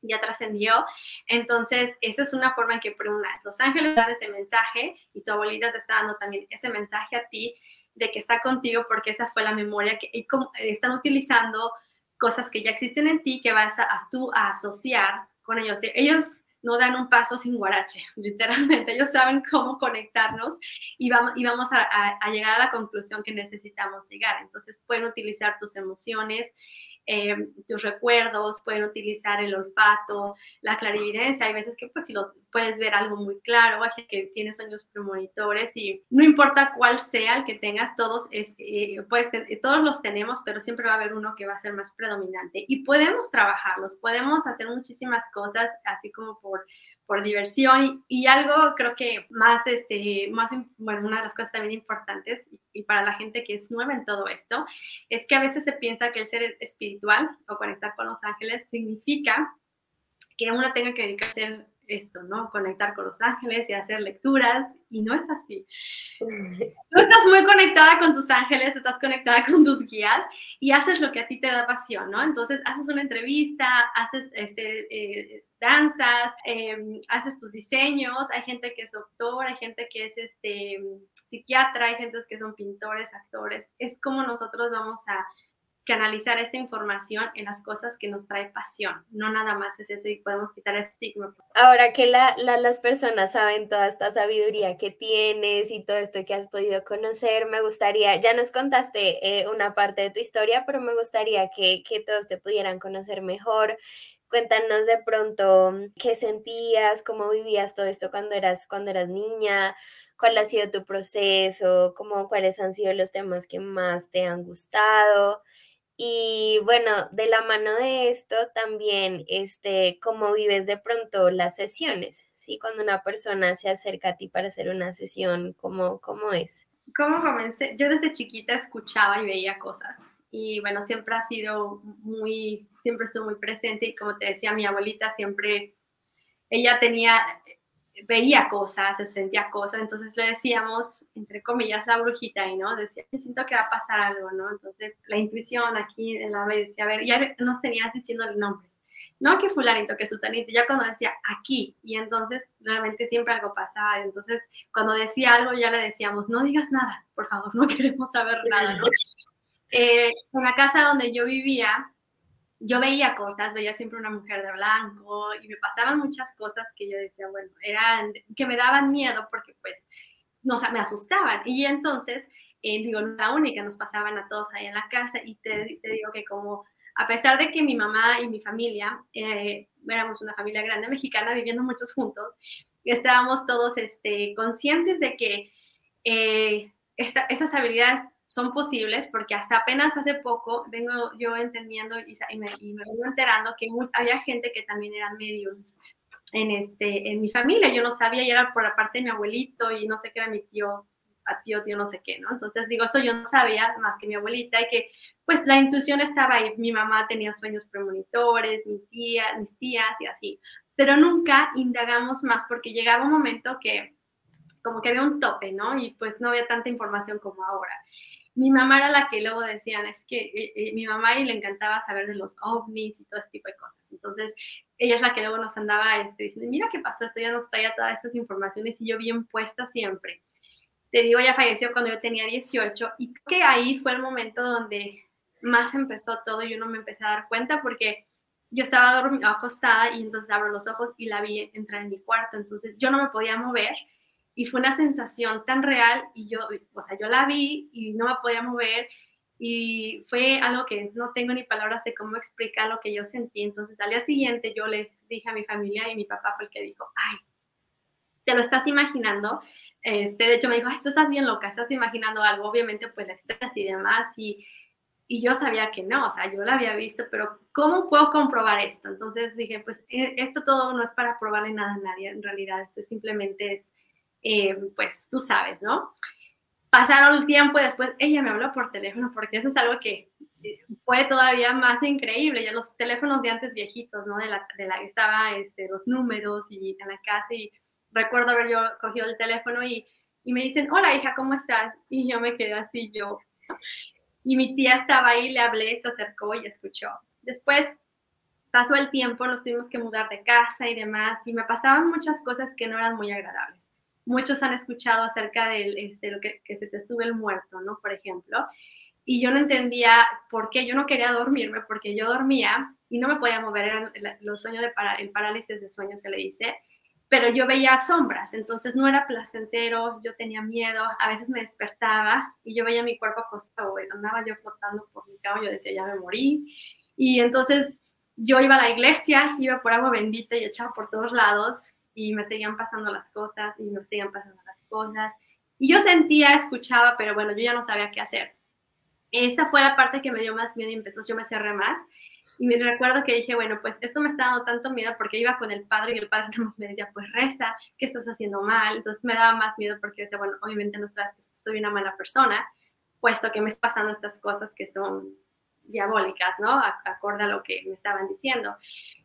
ya trascendió. Entonces, esa es una forma en que, los ángeles dan ese mensaje y tu abuelita te está dando también ese mensaje a ti de que está contigo porque esa fue la memoria que como, están utilizando cosas que ya existen en ti que vas a, tú a asociar con ellos. Ellos no dan un paso sin guarache, literalmente. Ellos saben cómo conectarnos y vamos, y vamos a, a llegar a la conclusión que necesitamos llegar. Entonces, pueden utilizar tus emociones eh, tus recuerdos, pueden utilizar el olfato, la clarividencia. Hay veces que pues si los puedes ver algo muy claro, hay que tiene sueños premonitores y no importa cuál sea el que tengas, todos, este, pues, todos los tenemos, pero siempre va a haber uno que va a ser más predominante y podemos trabajarlos, podemos hacer muchísimas cosas así como por por diversión y, algo creo que más, este, más, bueno, una de las cosas también importantes y, para la gente que es nueva en todo esto, es que a veces se piensa que el ser espiritual o conectar con los ángeles significa que uno tenga que dedicarse esto, ¿no? Conectar con los ángeles y hacer lecturas, y no es así. Tú estás muy conectada con tus ángeles, estás conectada con tus guías y haces lo que a ti te da pasión, ¿no? Entonces, haces una entrevista, haces este, eh, danzas, em, haces tus diseños, hay gente que es doctor, hay gente que es este, psiquiatra, hay gente que son pintores, actores, es como nosotros vamos a canalizar esta información en las cosas que nos trae pasión. No nada más es eso y podemos quitar el estigma. Ahora que las personas saben toda esta sabiduría que tienes y todo esto que has podido conocer, me gustaría, ya nos contaste eh, una parte de tu historia, pero me gustaría que, que todos te pudieran conocer mejor. Cuéntanos de pronto qué sentías, cómo vivías todo esto cuando eras, cuando eras niña, cuál ha sido tu proceso, cómo, cuáles han sido los temas que más te han gustado. Y bueno, de la mano de esto también, este, cómo vives de pronto las sesiones, ¿sí? Cuando una persona se acerca a ti para hacer una sesión, ¿cómo, cómo es? ¿Cómo comencé? Yo desde chiquita escuchaba y veía cosas. Y bueno, siempre ha sido muy, siempre estuvo muy presente. Y como te decía, mi abuelita siempre, ella tenía veía cosas, se sentía cosas, entonces le decíamos, entre comillas, la brujita y no, decía, yo siento que va a pasar algo, ¿no? Entonces la intuición aquí en la vez decía, a ver, ya nos tenías diciendo nombres. no que fulanito, que sutanito, ya cuando decía aquí, y entonces realmente siempre algo pasaba, entonces cuando decía algo ya le decíamos, no digas nada, por favor, no queremos saber nada, eh, en la casa donde yo vivía, yo veía cosas, veía siempre una mujer de blanco y me pasaban muchas cosas que yo decía, bueno, eran, que me daban miedo porque pues, no, me asustaban. Y entonces, eh, digo, la única, nos pasaban a todos ahí en la casa y te, digo que como a pesar de que mi mamá y mi familia, eh, éramos una familia grande mexicana viviendo muchos juntos, estábamos todos este, conscientes de que eh, esas habilidades son posibles porque hasta apenas hace poco vengo yo entendiendo y, me, vengo enterando que había gente que también eran mediums en, este, en mi familia. Yo no sabía y era por la parte de mi abuelito y no sé qué era mi tío a tío, tío, no sé qué, ¿no? Entonces digo, eso yo no sabía más que mi abuelita y que pues la intuición estaba ahí. Mi mamá tenía sueños premonitores, mi tía, mis tías y así. Pero nunca indagamos más porque llegaba un momento que como que había un tope, ¿no? Y pues no había tanta información como ahora. Mi mamá era la que luego decían, es que eh, eh, mi mamá y le encantaba saber de los ovnis y todo ese tipo de cosas. Entonces, ella es la que luego nos andaba este, diciendo, mira qué pasó, esto ya nos traía todas estas informaciones y yo bien puesta siempre te digo, ella falleció cuando yo tenía 18 y que ahí fue el momento donde más empezó todo y uno me empecé a dar cuenta porque yo estaba acostada y entonces abro los ojos y la vi entrar en mi cuarto, entonces yo no me podía mover y fue una sensación tan real y yo, o sea, yo la vi y no me podía mover y fue algo que no tengo ni palabras de cómo explicar lo que yo sentí, entonces al día siguiente yo le dije a mi familia y mi papá fue el que dijo, ay, ¿te lo estás imaginando? Este, de hecho, me dijo, Ay, tú estás bien loca, estás imaginando algo, obviamente, pues la estrés y demás. Y, y yo sabía que no, o sea, yo la había visto, pero ¿cómo puedo comprobar esto? Entonces dije, pues e, esto todo no es para probarle nada a nadie, en realidad, es simplemente es, eh, pues tú sabes, ¿no? Pasaron el tiempo y después ella me habló por teléfono, porque eso es algo que eh, fue todavía más increíble, ya los teléfonos de antes viejitos, ¿no? De la, de la que estaba este, los números y en la casa y recuerdo haber yo cogido el teléfono y, y me dicen, hola hija, ¿cómo estás? Y yo me quedé así, yo. Y mi tía estaba ahí, le hablé, se acercó y escuchó. Después pasó el tiempo, nos tuvimos que mudar de casa y demás, y me pasaban muchas cosas que no eran muy agradables. Muchos han escuchado acerca de este, lo que, se te sube el muerto, ¿no? Por ejemplo. Y yo no entendía por qué yo no quería dormirme, porque yo dormía y no me podía mover, eran los sueños de para, el parálisis de sueño se le dice, pero yo veía sombras, entonces no era placentero, yo tenía miedo, a veces me despertaba y yo veía mi cuerpo acostado, andaba yo flotando por mi cama, yo decía, ya me morí, y entonces yo iba a la iglesia, iba por agua bendita y echaba por todos lados y me seguían pasando las cosas y me seguían pasando las cosas, y yo sentía, escuchaba, pero bueno, yo ya no sabía qué hacer. Esa fue la parte que me dio más miedo y empezó, yo me cerré más y me recuerdo que dije, bueno, pues esto me está dando tanto miedo porque iba con el padre y el padre me decía, pues reza, ¿qué estás haciendo mal? Entonces me daba más miedo porque decía, bueno, obviamente no soy una mala persona, puesto que me están pasando estas cosas que son diabólicas, ¿no? Acorde a lo que me estaban diciendo.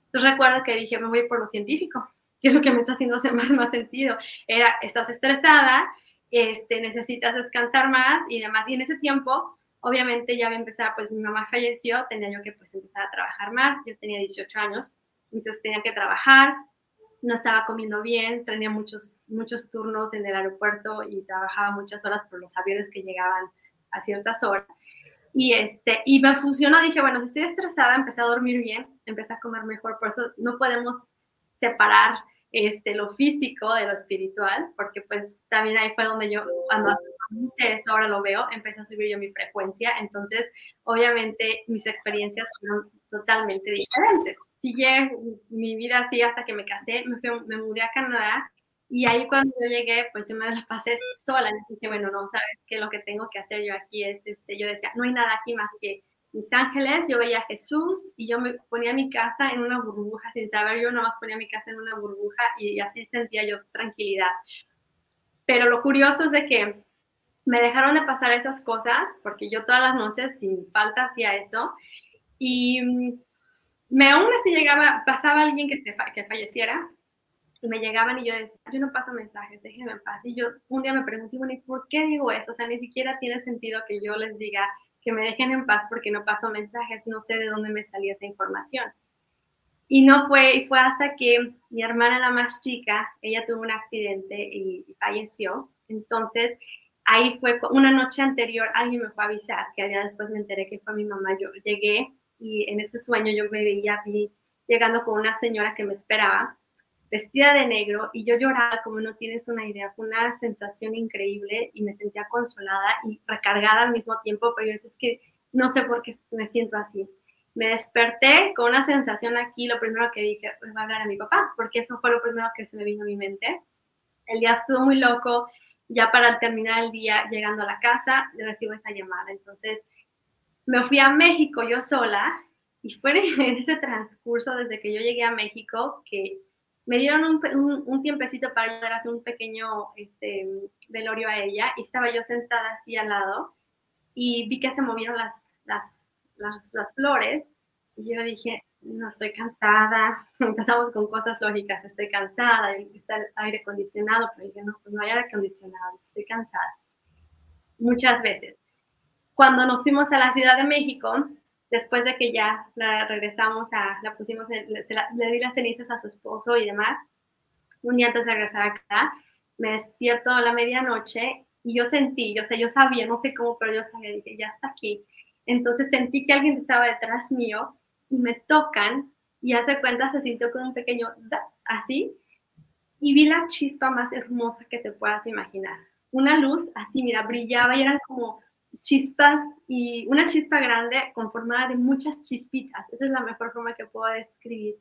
Entonces recuerdo que dije, me voy por lo científico, que es lo que me está haciendo hacer más, más sentido. Era, estás estresada, este, necesitas descansar más y demás. Y en ese tiempo Obviamente ya había empezado, pues mi mamá falleció, tenía yo que pues empezar a trabajar más, yo tenía 18 años, entonces tenía que trabajar, no estaba comiendo bien, tenía muchos, muchos turnos en el aeropuerto y trabajaba muchas horas por los aviones que llegaban a ciertas horas. Y, este, y me funcionó, dije, bueno, si estoy estresada, empecé a dormir bien, empecé a comer mejor, por eso no podemos separar este, lo físico de lo espiritual, porque pues también ahí fue donde yo, cuando eso ahora lo veo, empecé a subir yo mi frecuencia, entonces obviamente mis experiencias fueron totalmente diferentes. Sigue mi vida así hasta que me casé, me, me mudé a Canadá y ahí cuando yo llegué, pues yo me la pasé sola, y dije, bueno, no, ¿sabes qué? Lo que tengo que hacer yo aquí es, este, yo decía, no hay nada aquí más que mis ángeles, yo veía a Jesús y yo me ponía mi casa en una burbuja sin saber, yo nomás ponía mi casa en una burbuja y así sentía yo tranquilidad. Pero lo curioso es de que me dejaron de pasar esas cosas porque yo todas las noches sin falta hacía eso y mm, me aún así llegaba, pasaba alguien que, se, que falleciera y me llegaban y yo decía, yo no paso mensajes, déjenme en paz. Y yo un día me pregunté, bueno, ¿y por qué digo eso? O sea, ni siquiera tiene sentido que yo les diga, que me dejen en paz porque no paso mensajes, no sé de dónde me salía esa información. Y no fue, y fue hasta que mi hermana, la más chica, ella tuvo un accidente y, falleció. Entonces, ahí fue una noche anterior, alguien me fue a avisar, que al día después me enteré que fue mi mamá. Yo llegué y en ese sueño yo me veía llegando con una señora que me esperaba, vestida de negro, y yo lloraba como no tienes una idea. Fue una sensación increíble y me sentía consolada y recargada al mismo tiempo, pero yo es que no sé por qué me siento así me desperté con una sensación aquí, lo primero que dije, pues va a hablar a mi papá, porque eso fue lo primero que se me vino a mi mente. El día estuvo muy loco, ya para terminar el día, llegando a la casa, recibo esa llamada. Entonces, me fui a México yo sola y fue en ese transcurso desde que yo llegué a México que me dieron un, un, tiempecito para ayudar a un pequeño este, velorio a ella y estaba yo sentada así al lado y vi que se movieron las, las las, flores. Y yo dije, no estoy cansada. Empezamos con cosas lógicas, estoy cansada, está el aire acondicionado, pero dije, no, pues no hay aire acondicionado, estoy cansada. Muchas veces. Cuando nos fuimos a la Ciudad de México, después de que ya la regresamos a, la pusimos, le, le, di las cenizas a su esposo y demás, un día antes de regresar acá, me despierto a la medianoche y yo sentí, yo sé, yo sabía, no sé cómo, pero yo sabía, dije, ya está aquí. Entonces sentí que alguien estaba detrás mío y me tocan y hace cuenta se sintió con un pequeño así y vi la chispa más hermosa que te puedas imaginar. Una luz así, mira, brillaba y eran como chispas y una chispa grande conformada de muchas chispitas. Esa es la mejor forma que puedo describir.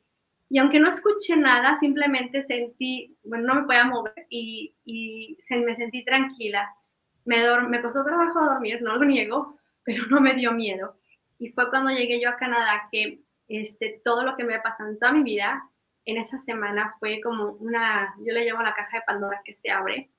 Y aunque no escuché nada, simplemente sentí, bueno, no me podía mover y, me sentí tranquila. Me, me costó trabajo dormir, no lo niego, pero no me dio miedo. Y fue cuando llegué yo a Canadá que este, todo lo que me ha pasado en toda mi vida, en esa semana fue como una, yo le llamo la caja de Pandora que se abre,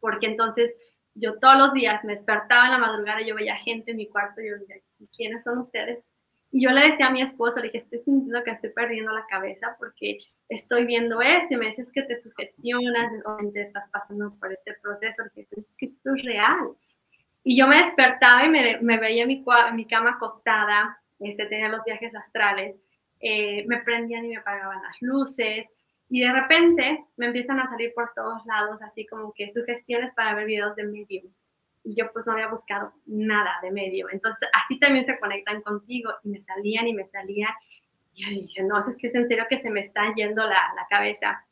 porque entonces yo todos los días me despertaba en la madrugada y yo veía gente en mi cuarto y yo decía, ¿quiénes son ustedes? Y yo le decía a mi esposo, le dije, estoy sintiendo que estoy perdiendo la cabeza porque estoy viendo esto y me dices que te sugestionas, te estás pasando por este proceso, le dije, es que esto es real. Y yo me despertaba y me, veía en mi, mi, cama acostada, este, tenía los viajes astrales, eh, me prendían y me apagaban las luces, y de repente me empiezan a salir por todos lados, así como que sugestiones para ver videos de medium. Y yo pues no había buscado nada de medio. Entonces así también se conectan contigo y me salían y me salían. Y yo dije, no, es que es en serio que se me está yendo la, la cabeza.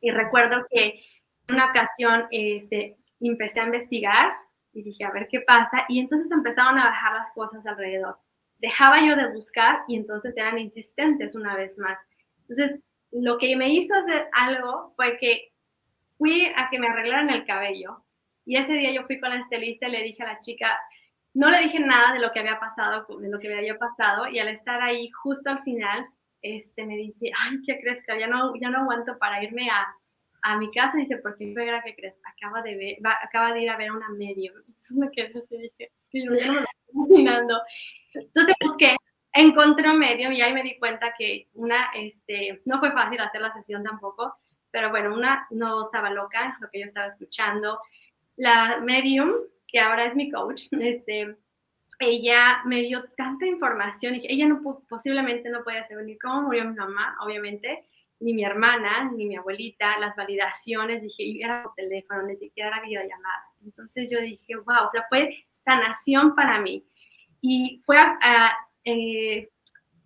Y recuerdo que una ocasión este, empecé a investigar y dije, a ver qué pasa. Y entonces empezaron a bajar las cosas alrededor. Dejaba yo de buscar y entonces eran insistentes una vez más. Entonces, lo que me hizo hacer algo fue que fui a que me arreglaran el cabello y ese día yo fui con la estilista y le dije a la chica, no le dije nada de lo que había pasado, de lo que había pasado y al estar ahí justo al final, este, me dice, ay, ¿qué crees que ya no, ya no aguanto para irme a, a mi casa y dice, ¿por qué era que crees? Acaba de, ver, acaba de ir a ver una medium. Entonces me quedé así, dije, yo no me estoy imaginando. Entonces busqué, encontré un medium y ahí me di cuenta que una, este, no fue fácil hacer la sesión tampoco, pero bueno, una no estaba loca, lo que yo estaba escuchando. La medium, que ahora es mi coach, este, ella me dio tanta información, y ella no, posiblemente no podía saber ni cómo murió mi mamá, obviamente, ni mi hermana, ni mi abuelita, las validaciones, dije, y era por teléfono, ni siquiera era videollamada. Entonces yo dije, wow, o sea, fue sanación para mí. Y fue a, eh,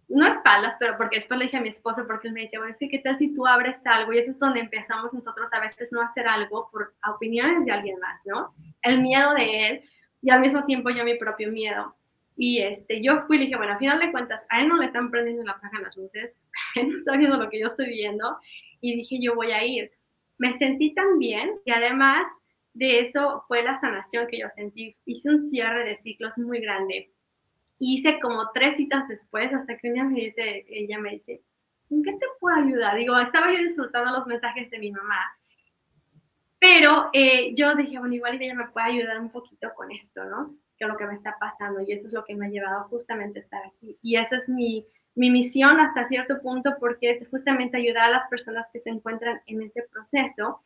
no espaldas, pero porque después le dije a mi esposo, porque él me decía, bueno, es que qué tal si tú abres algo, y eso es donde empezamos nosotros a veces no hacer algo por opiniones de alguien más, ¿no? El miedo de él y al mismo tiempo yo mi propio miedo. Y este, yo fui y dije, bueno, al final de cuentas, a él no le están prendiendo la paja las luces, él no está viendo lo que yo estoy viendo. Y dije, yo voy a ir. Me sentí tan bien y además de eso fue la sanación que yo sentí. Hice un cierre de ciclos muy grande. Hice como tres citas después hasta que un día me dice, ella me dice, ¿en qué te puedo ayudar? Digo, estaba yo disfrutando los mensajes de mi mamá. Pero eh, yo dije, bueno, igual ella me puede ayudar un poquito con esto, ¿no? lo que me está pasando y eso es lo que me ha llevado justamente a estar aquí. Y esa es mi, mi misión hasta cierto punto porque es justamente ayudar a las personas que se encuentran en ese proceso.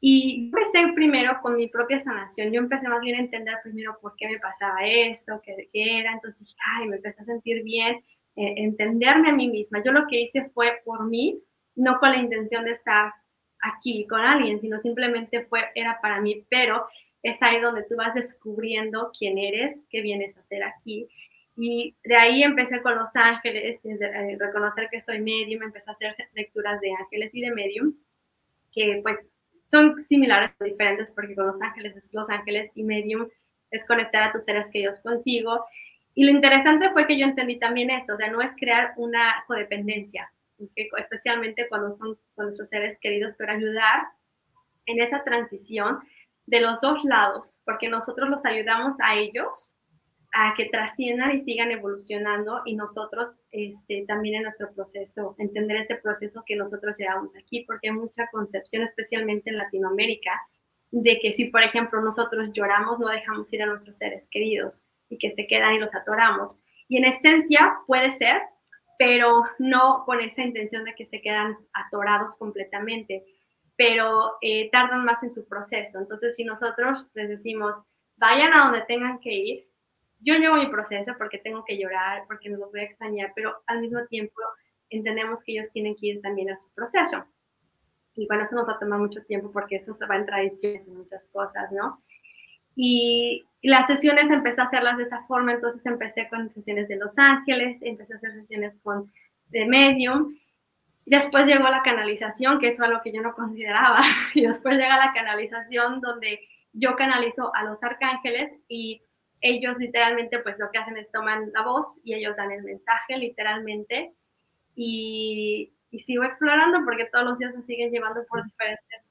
Y empecé primero con mi propia sanación. Yo empecé más bien a entender primero por qué me pasaba esto, qué, qué era. Entonces dije, ay, me empecé a sentir bien. eh, entenderme a mí misma. Yo lo que hice fue por mí, no con la intención de estar aquí con alguien, sino simplemente fue, era para mí, pero es ahí donde tú vas descubriendo quién eres, qué vienes a hacer aquí. Y de ahí empecé con los ángeles, de reconocer que soy medium, empecé a hacer lecturas de ángeles y de medium, que pues son similares o diferentes porque con los ángeles es los ángeles y medium es conectar a tus seres queridos contigo. Y lo interesante fue que yo entendí también esto, o sea, no es crear una codependencia, especialmente cuando son con nuestros seres queridos, pero ayudar en esa transición de los dos lados, porque nosotros los ayudamos a ellos a que trasciendan y sigan evolucionando y nosotros este, también en nuestro proceso, entender ese proceso que nosotros llevamos aquí, porque hay mucha concepción, especialmente en Latinoamérica, de que si, por ejemplo, nosotros lloramos, no dejamos ir a nuestros seres queridos y que se quedan y los atoramos. Y en esencia puede ser, pero no con esa intención de que se quedan atorados completamente, pero eh, tardan más en su proceso. Entonces, si nosotros les decimos, vayan a donde tengan que ir, yo llevo mi proceso porque tengo que llorar, porque me los voy a extrañar, pero al mismo tiempo entendemos que ellos tienen que ir también a su proceso. Y bueno, eso nos va a tomar mucho tiempo porque eso se va en tradiciones y muchas cosas, ¿no? Y las sesiones empecé a hacerlas de esa forma, entonces empecé con sesiones de Los Ángeles, empecé a hacer sesiones con de Medium, después llegó la canalización, que eso es algo que yo no consideraba, y después llega la canalización donde yo canalizo a los arcángeles y ellos literalmente pues lo que hacen es toman la voz y ellos dan el mensaje literalmente y, sigo explorando porque todos los días se siguen llevando por diferentes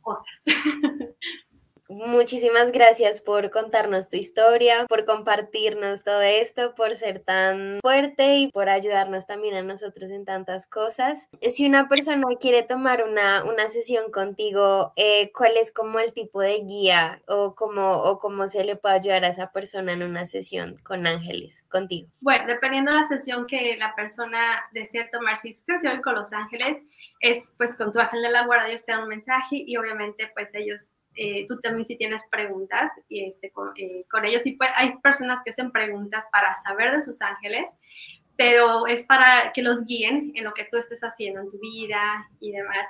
cosas. Muchísimas gracias por contarnos tu historia, por compartirnos todo esto, por ser tan fuerte y por ayudarnos también a nosotros en tantas cosas. Si una persona quiere tomar una, una sesión contigo, eh, ¿cuál es como el tipo de guía o cómo, o cómo se le puede ayudar a esa persona en una sesión con ángeles contigo? Bueno, dependiendo de la sesión que la persona desea tomar, si es sesión con los ángeles, es pues con tu ángel de la guarda, ellos te dan un mensaje y obviamente pues ellos eh, tú también si tienes preguntas y este, con, eh, ellos. Y pues, hay personas que hacen preguntas para saber de sus ángeles, pero es para que los guíen en lo que tú estés haciendo en tu vida y demás.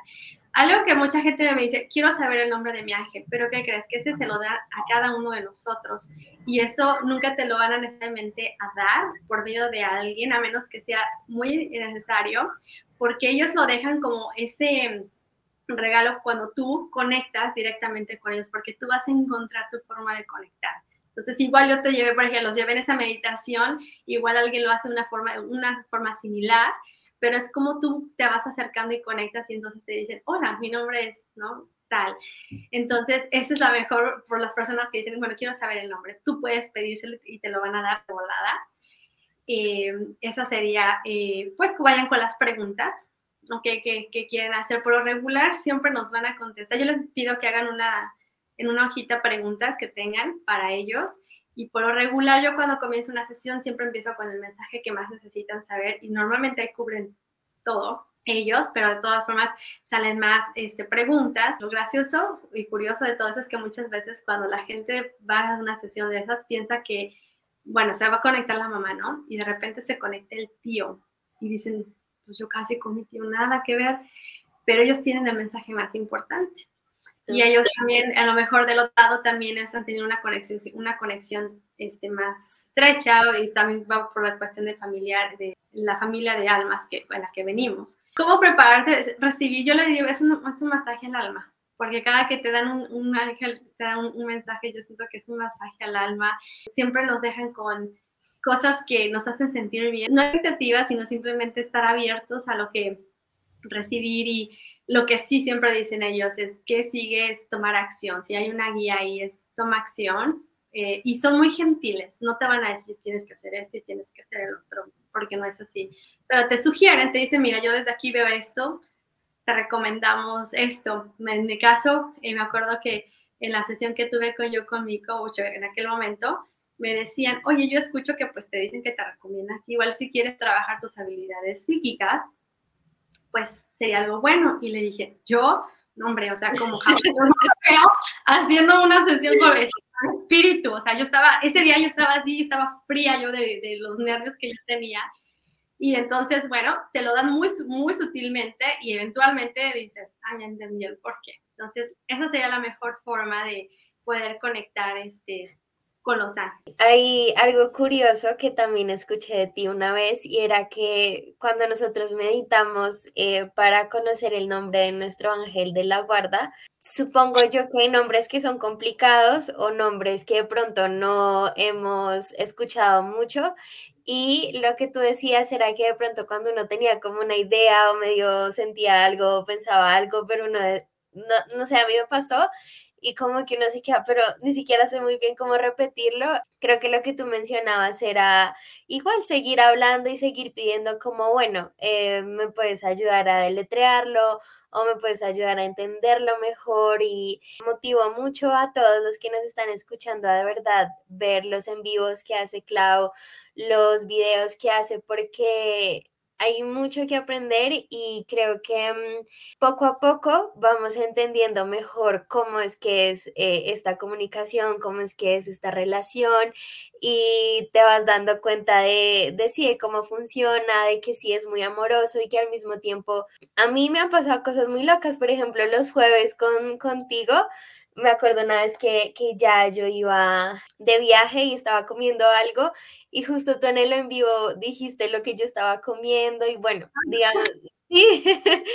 Algo que mucha gente me dice, quiero saber el nombre de mi ángel, pero ¿qué crees? Que ese se lo da a cada uno de nosotros. Y eso nunca te lo van a necesariamente a dar por medio de alguien, a menos que sea muy necesario, porque ellos lo dejan como ese regalo cuando tú conectas directamente con ellos, porque tú vas a encontrar tu forma de conectar. Entonces, igual yo te llevé, por ejemplo, los llevé en esa meditación, igual alguien lo hace de una forma, una forma similar, pero es como tú te vas acercando y conectas y entonces te dicen, hola, mi nombre es, ¿no? Tal. Entonces, esa es la mejor por las personas que dicen, bueno, quiero saber el nombre. Tú puedes pedírselo y te lo van a dar volada. Eh, esa sería, eh, pues, que vayan con las preguntas o que, quieren hacer. Por lo regular siempre nos van a contestar. Yo les pido que hagan una, en una hojita preguntas que tengan para ellos. Y por lo regular yo cuando comienzo una sesión siempre empiezo con el mensaje que más necesitan saber y normalmente ahí cubren todo ellos, pero de todas formas salen más este, preguntas. Lo gracioso y curioso de todo eso es que muchas veces cuando la gente va a una sesión de esas piensa que, bueno, se va a conectar la mamá, ¿no? Y de repente se conecta el tío y dicen, pues yo casi tío nada que ver, pero ellos tienen el mensaje más importante. Y ellos también, a lo mejor del otro lado, también han tenido una conexión, una conexión este, más estrecha y también va por la cuestión de familiar, de la familia de almas que, en la que venimos. ¿Cómo prepararte? Recibir, yo le digo, es un, es un masaje al alma, porque cada que te dan un, un ángel, te dan un, un, mensaje, yo siento que es un masaje al alma. Siempre nos dejan con cosas que nos hacen sentir bien. No expectativas, sino simplemente estar abiertos a lo que recibir y lo que sí siempre dicen ellos es que sigue es tomar acción. Si hay una guía ahí es toma acción eh, y son muy gentiles. No te van a decir tienes que hacer esto y tienes que hacer el otro porque no es así. Pero te sugieren, te dicen, mira, yo desde aquí veo esto, te recomendamos esto. En mi caso, eh, me acuerdo que en la sesión que tuve con yo con mi coach en aquel momento, me decían, oye, yo escucho que pues te dicen que te recomiendan igual si quieres trabajar tus habilidades psíquicas, pues sería algo bueno. Y le dije, yo, no, hombre, o sea, como haciendo una sesión con espíritu, o sea, yo estaba, ese día yo estaba así, yo estaba fría yo de, de los nervios que yo tenía. Y entonces, bueno, te lo dan muy, muy sutilmente y eventualmente dices, ah, ya entendí el por qué. Entonces, esa sería la mejor forma de poder conectar este, con. Hay algo curioso que también escuché de ti una vez y era que cuando nosotros meditamos eh, para conocer el nombre de nuestro ángel de la guarda, supongo yo que hay nombres que son complicados o nombres que de pronto no hemos escuchado mucho y lo que tú decías era que de pronto cuando uno tenía como una idea o medio sentía algo, pensaba algo, pero uno, no, no sé, a mí me pasó y como que uno se queda, pero ni siquiera sé muy bien cómo repetirlo. Creo que lo que tú mencionabas era igual seguir hablando y seguir pidiendo como, bueno, eh, me puedes ayudar a deletrearlo o me puedes ayudar a entenderlo mejor y motivo mucho a todos los que nos están escuchando a de verdad ver los en vivos que hace Clau, los videos que hace porque hay mucho que aprender y creo que mm, poco a poco vamos entendiendo mejor cómo es que es eh, esta comunicación, cómo es que es esta relación y te vas dando cuenta de, de sí, de cómo funciona, de que sí es muy amoroso y que al mismo tiempo a mí me han pasado cosas muy locas, por ejemplo, los jueves con, contigo. Me acuerdo una vez que, que ya yo iba de viaje y estaba comiendo algo y justo tú en el en vivo dijiste lo que yo estaba comiendo y bueno, digamos, sí,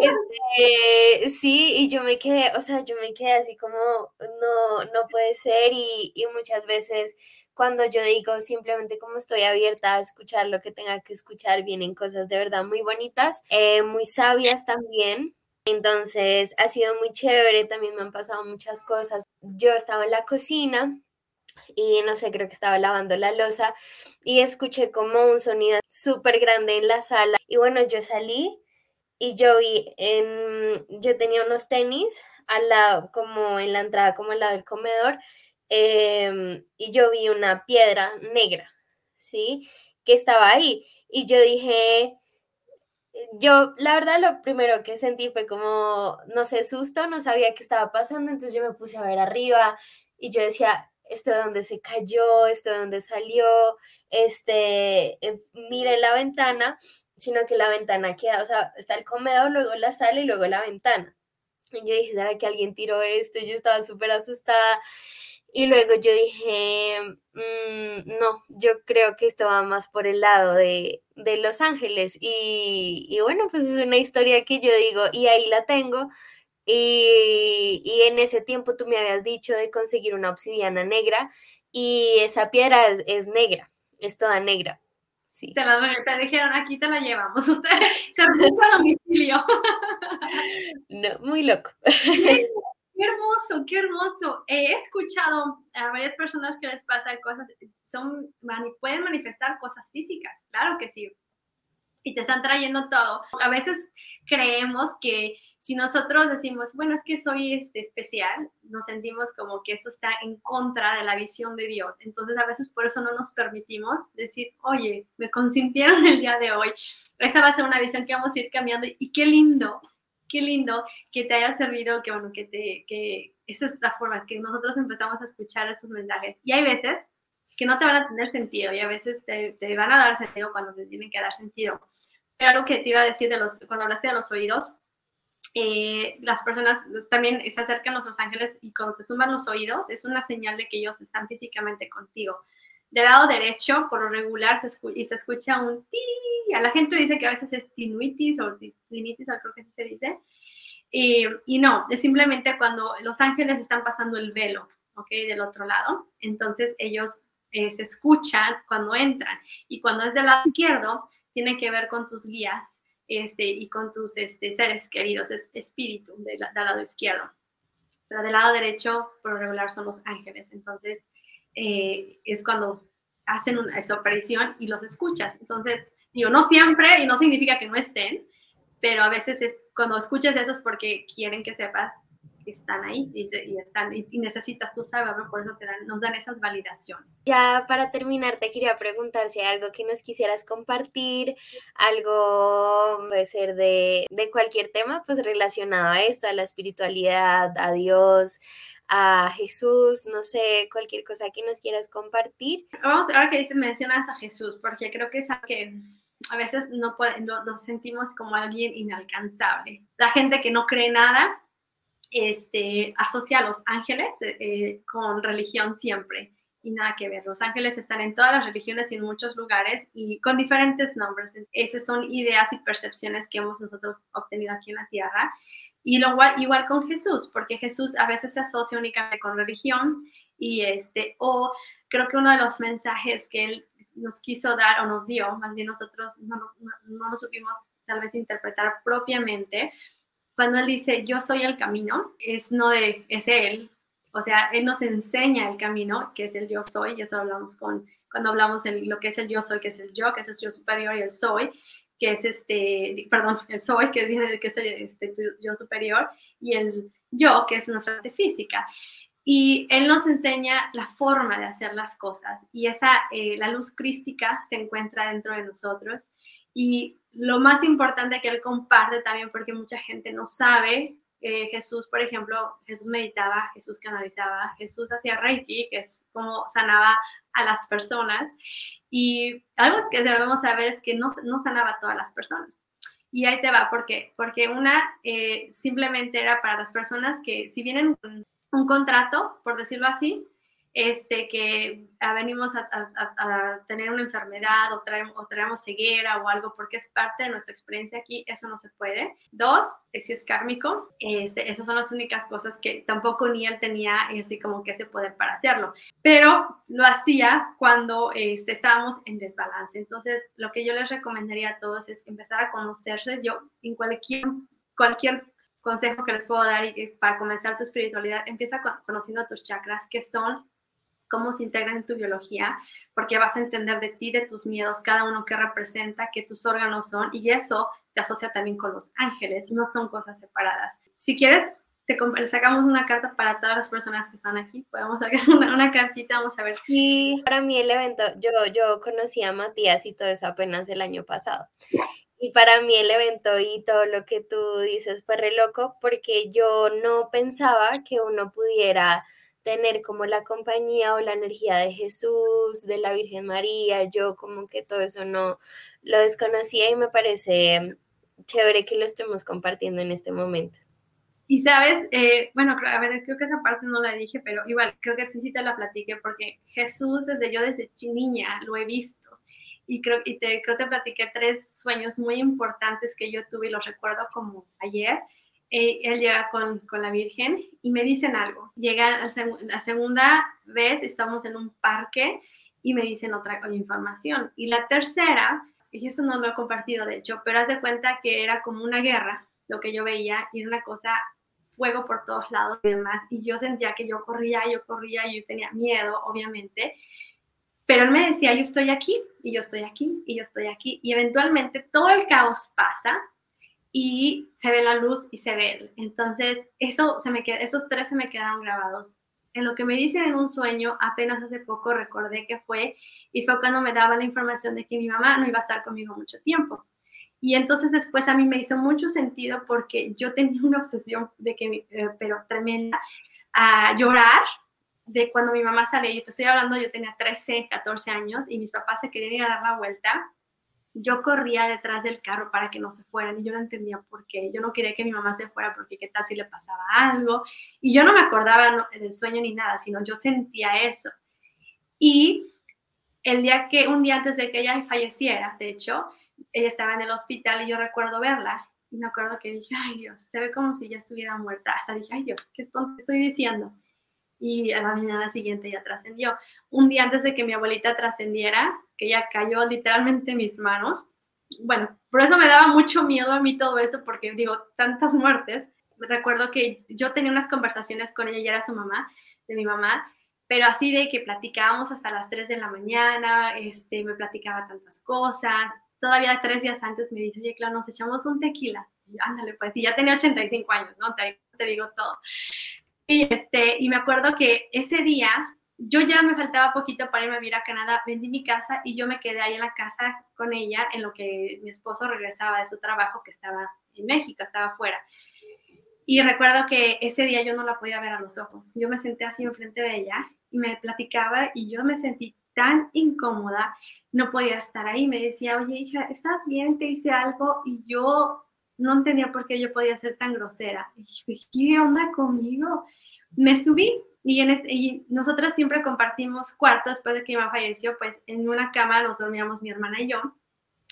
este, sí, y yo me quedé, o sea, yo me quedé así como, no, no puede ser y, y muchas veces cuando yo digo simplemente como estoy abierta a escuchar lo que tenga que escuchar, vienen cosas de verdad muy bonitas, eh, muy sabias también. Entonces ha sido muy chévere, también me han pasado muchas cosas. Yo estaba en la cocina y no sé, creo que estaba lavando la losa y escuché como un sonido súper grande en la sala y bueno, yo salí y yo vi, yo tenía unos tenis al lado, como en la entrada, como al lado del comedor em, y yo vi una piedra negra, ¿sí? Que estaba ahí y yo dije, yo, la verdad, lo primero que sentí fue como, no sé, susto, no sabía qué estaba pasando, entonces yo me puse a ver arriba y yo decía, esto de dónde se cayó, esto de dónde salió, este, eh, mire la ventana, sino que la ventana queda, o sea, está el comedor, luego la sala y luego la ventana. Y yo dije, ¿será que alguien tiró esto? Yo estaba súper asustada. Y luego yo dije, mm, no, yo creo que esto va más por el lado de, de Los Ángeles. Y, y bueno, pues es una historia que yo digo, y ahí la tengo y, en ese tiempo tú me habías dicho de conseguir una obsidiana negra y esa piedra es, negra, es toda negra. Sí. Te, la, te dijeron, aquí te la llevamos. Usted se a domicilio. No, muy loco. Qué hermoso, qué hermoso. He escuchado a varias personas que les pasa cosas, son, pueden manifestar cosas físicas, claro que sí. Y te están trayendo todo. A veces creemos que si nosotros decimos, bueno, es que soy este, especial, nos sentimos como que eso está en contra de la visión de Dios. Entonces a veces por eso no nos permitimos decir, oye, me consintieron el día de hoy. Esa va a ser una visión que vamos a ir cambiando y qué lindo, qué lindo que te haya servido, que bueno, que te, que esa es la forma que nosotros empezamos a escuchar esos mensajes. Y hay veces que no te van a tener sentido y a veces te, te van a dar sentido cuando te tienen que dar sentido. Pero algo que te iba a decir de los, cuando hablaste de los oídos, eh, las personas también se acercan a los ángeles y cuando te suman los oídos es una señal de que ellos están físicamente contigo. Del lado derecho, por lo regular, se, y se escucha un ti. A la gente dice que a veces es tinuitis o tinitis, creo que así se dice. y no, es simplemente cuando los ángeles están pasando el velo, ¿ok? Del otro lado. Entonces ellos eh, se escuchan cuando entran. Y cuando es del lado izquierdo, tiene que ver con tus guías este, y con tus este, seres queridos, es espíritu del, lado izquierdo. Pero del lado derecho, por lo regular, son los ángeles. Entonces, eh, es cuando hacen una, esa aparición y los escuchas. Entonces, digo, no siempre y no significa que no estén, pero a veces es cuando escuchas eso es porque quieren que sepas están ahí y, están, y, necesitas tú saberlo, por eso te dan, nos dan esas validaciones. Ya para terminar, te quería preguntar si hay algo que nos quisieras compartir, algo puede ser de, de cualquier tema, pues relacionado a esto, a la espiritualidad, a Dios, a Jesús, no sé, cualquier cosa que nos quieras compartir. Vamos, ahora que dices, mencionas a Jesús, porque creo que es algo que a veces no, puede, nos sentimos como alguien inalcanzable. La gente que no cree nada este, asocia a los ángeles eh, con religión siempre y nada que ver. Los ángeles están en todas las religiones y en muchos lugares y con diferentes nombres. Esas son ideas y percepciones que hemos nosotros obtenido aquí en la tierra. Y lo, igual con Jesús, porque Jesús a veces se asocia únicamente con religión y este, o creo que uno de los mensajes que él nos quiso dar o nos dio, más bien nosotros no, no, no lo supimos tal vez interpretar propiamente, cuando él dice yo soy el camino, es no de, es él, o sea, él nos enseña el camino, que es el yo soy, y eso hablamos con, cuando hablamos de lo que es el yo soy, que es el yo, que es el yo superior y el soy, que es este, perdón, el soy, que viene de que es este, yo superior, y el yo, que es nuestra parte física. Y Él nos enseña la forma de hacer las cosas y esa, eh, la luz crística se encuentra dentro de nosotros. Y lo más importante que Él comparte también, porque mucha gente no sabe, eh, Jesús, por ejemplo, Jesús meditaba, Jesús canalizaba, Jesús hacía Reiki, que es como sanaba a las personas. Y algo que debemos saber es que no, no sanaba a todas las personas. Y ahí te va, ¿por qué? Porque una eh, simplemente era para las personas que si vienen un contrato, por decirlo así, este, que venimos a, tener una enfermedad o traemos, o traemos ceguera o algo porque es parte de nuestra experiencia aquí, eso no se puede. Dos, si es kármico, este, esas son las únicas cosas que tampoco ni él tenía así como que ese poder para hacerlo, pero lo hacía cuando este, estábamos en desbalance. Entonces, lo que yo les recomendaría a todos es empezar a conocerse. Yo en cualquier, cualquier consejo que les puedo dar y para comenzar tu espiritualidad, empieza conociendo tus chakras, que son cómo se integran en tu biología, porque vas a entender de ti, de tus miedos, cada uno que representa, qué tus órganos son, y eso te asocia también con los ángeles, no son cosas separadas. Si quieres, te sacamos una carta para todas las personas que están aquí. Podemos sacar una, una, cartita, vamos a ver. Sí, para mí el evento, yo, yo conocí a Matías y todo eso apenas el año pasado. Y para mí el evento y todo lo que tú dices fue re loco porque yo no pensaba que uno pudiera tener como la compañía o la energía de Jesús, de la Virgen María, yo como que todo eso no lo desconocía y me parece chévere que lo estemos compartiendo en este momento. Y sabes, eh, bueno, a ver, creo que esa parte no la dije, pero igual, creo que sí te la platiqué porque Jesús desde yo desde niña lo he visto y creo, y te, creo te platiqué tres sueños muy importantes que yo tuve y los recuerdo como ayer. Eh, él llega con, con, la Virgen y me dicen algo. Llega la, segunda vez, estamos en un parque y me dicen otra, información. Y la tercera, y esto no lo he compartido de hecho, pero haz de cuenta que era como una guerra, lo que yo veía, y una cosa, fuego por todos lados y demás. Y yo sentía que yo corría, yo corría, yo tenía miedo, obviamente. Pero él me decía, yo estoy aquí, y yo estoy aquí, y yo estoy aquí. Y eventualmente todo el caos pasa y se ve la luz y se ve él. Entonces, eso se me esos tres se me quedaron grabados. En lo que me dicen en un sueño, apenas hace poco recordé que fue, y fue cuando me daba la información de que mi mamá no iba a estar conmigo mucho tiempo. Y entonces después a mí me hizo mucho sentido porque yo tenía una obsesión de que, eh, pero tremenda, a llorar de cuando mi mamá sale, y te estoy hablando, yo tenía 13, 14 años y mis papás se querían ir a dar la vuelta, yo corría detrás del carro para que no se fueran y yo no entendía por qué. Yo no quería que mi mamá se fuera porque qué tal si le pasaba algo. Y yo no me acordaba del sueño ni nada, sino yo sentía eso. Y el día que, un día antes de que ella falleciera, de hecho, ella estaba en el hospital y yo recuerdo verla. Y me acuerdo que dije, ay Dios, se ve como si ya estuviera muerta. Hasta dije, ay Dios, ¿qué estoy diciendo? Y a la mañana siguiente ya trascendió. Un día antes de que mi abuelita trascendiera, que ella cayó literalmente en mis manos, bueno, por eso me daba mucho miedo a mí todo eso, porque digo, tantas muertes. Recuerdo que yo tenía unas conversaciones con ella, y era su mamá, de mi mamá, pero así de que platicábamos hasta las 3 de la mañana, este, me platicaba tantas cosas. Todavía tres días antes me dice, oye, claro, nos echamos un tequila. Y ándale, pues, y ya tenía 85 años, ¿no? Te digo todo. Y, este, y me acuerdo que ese día yo ya me faltaba poquito para irme a vivir a Canadá, vendí mi casa y yo me quedé ahí en la casa con ella en lo que mi esposo regresaba de su trabajo que estaba en México, estaba afuera. Y recuerdo que ese día yo no la podía ver a los ojos. Yo me senté así enfrente de ella y me platicaba y yo me sentí tan incómoda, no podía estar ahí. Me decía, oye, hija, ¿estás bien? Te hice algo y yo no entendía por qué yo podía ser tan grosera. Y ¿qué onda conmigo? Me subí y, en y nosotras siempre compartimos cuarto después de que mi mamá falleció, pues en una cama nos dormíamos mi hermana y yo,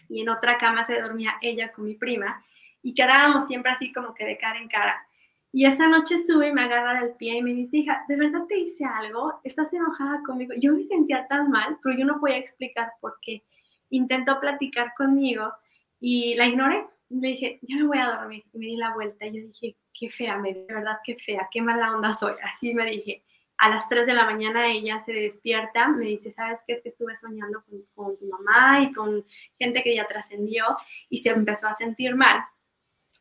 y en otra cama se dormía ella con mi prima, y quedábamos siempre así como que de cara en cara. Y esa noche sube y me agarra del pie y me dice, hija, ¿de verdad te hice algo? ¿Estás enojada conmigo? Yo me sentía tan mal, pero yo no podía explicar por qué. Intentó platicar conmigo y la ignoré. Le dije, ya me voy a dormir. Y me di la vuelta y yo dije, qué fea, me de verdad qué fea, qué mala onda soy. Así me dije. A las 3 de la mañana ella se despierta, me dice, ¿sabes qué? Es que estuve soñando con, con tu mamá y con gente que ya trascendió y se empezó a sentir mal.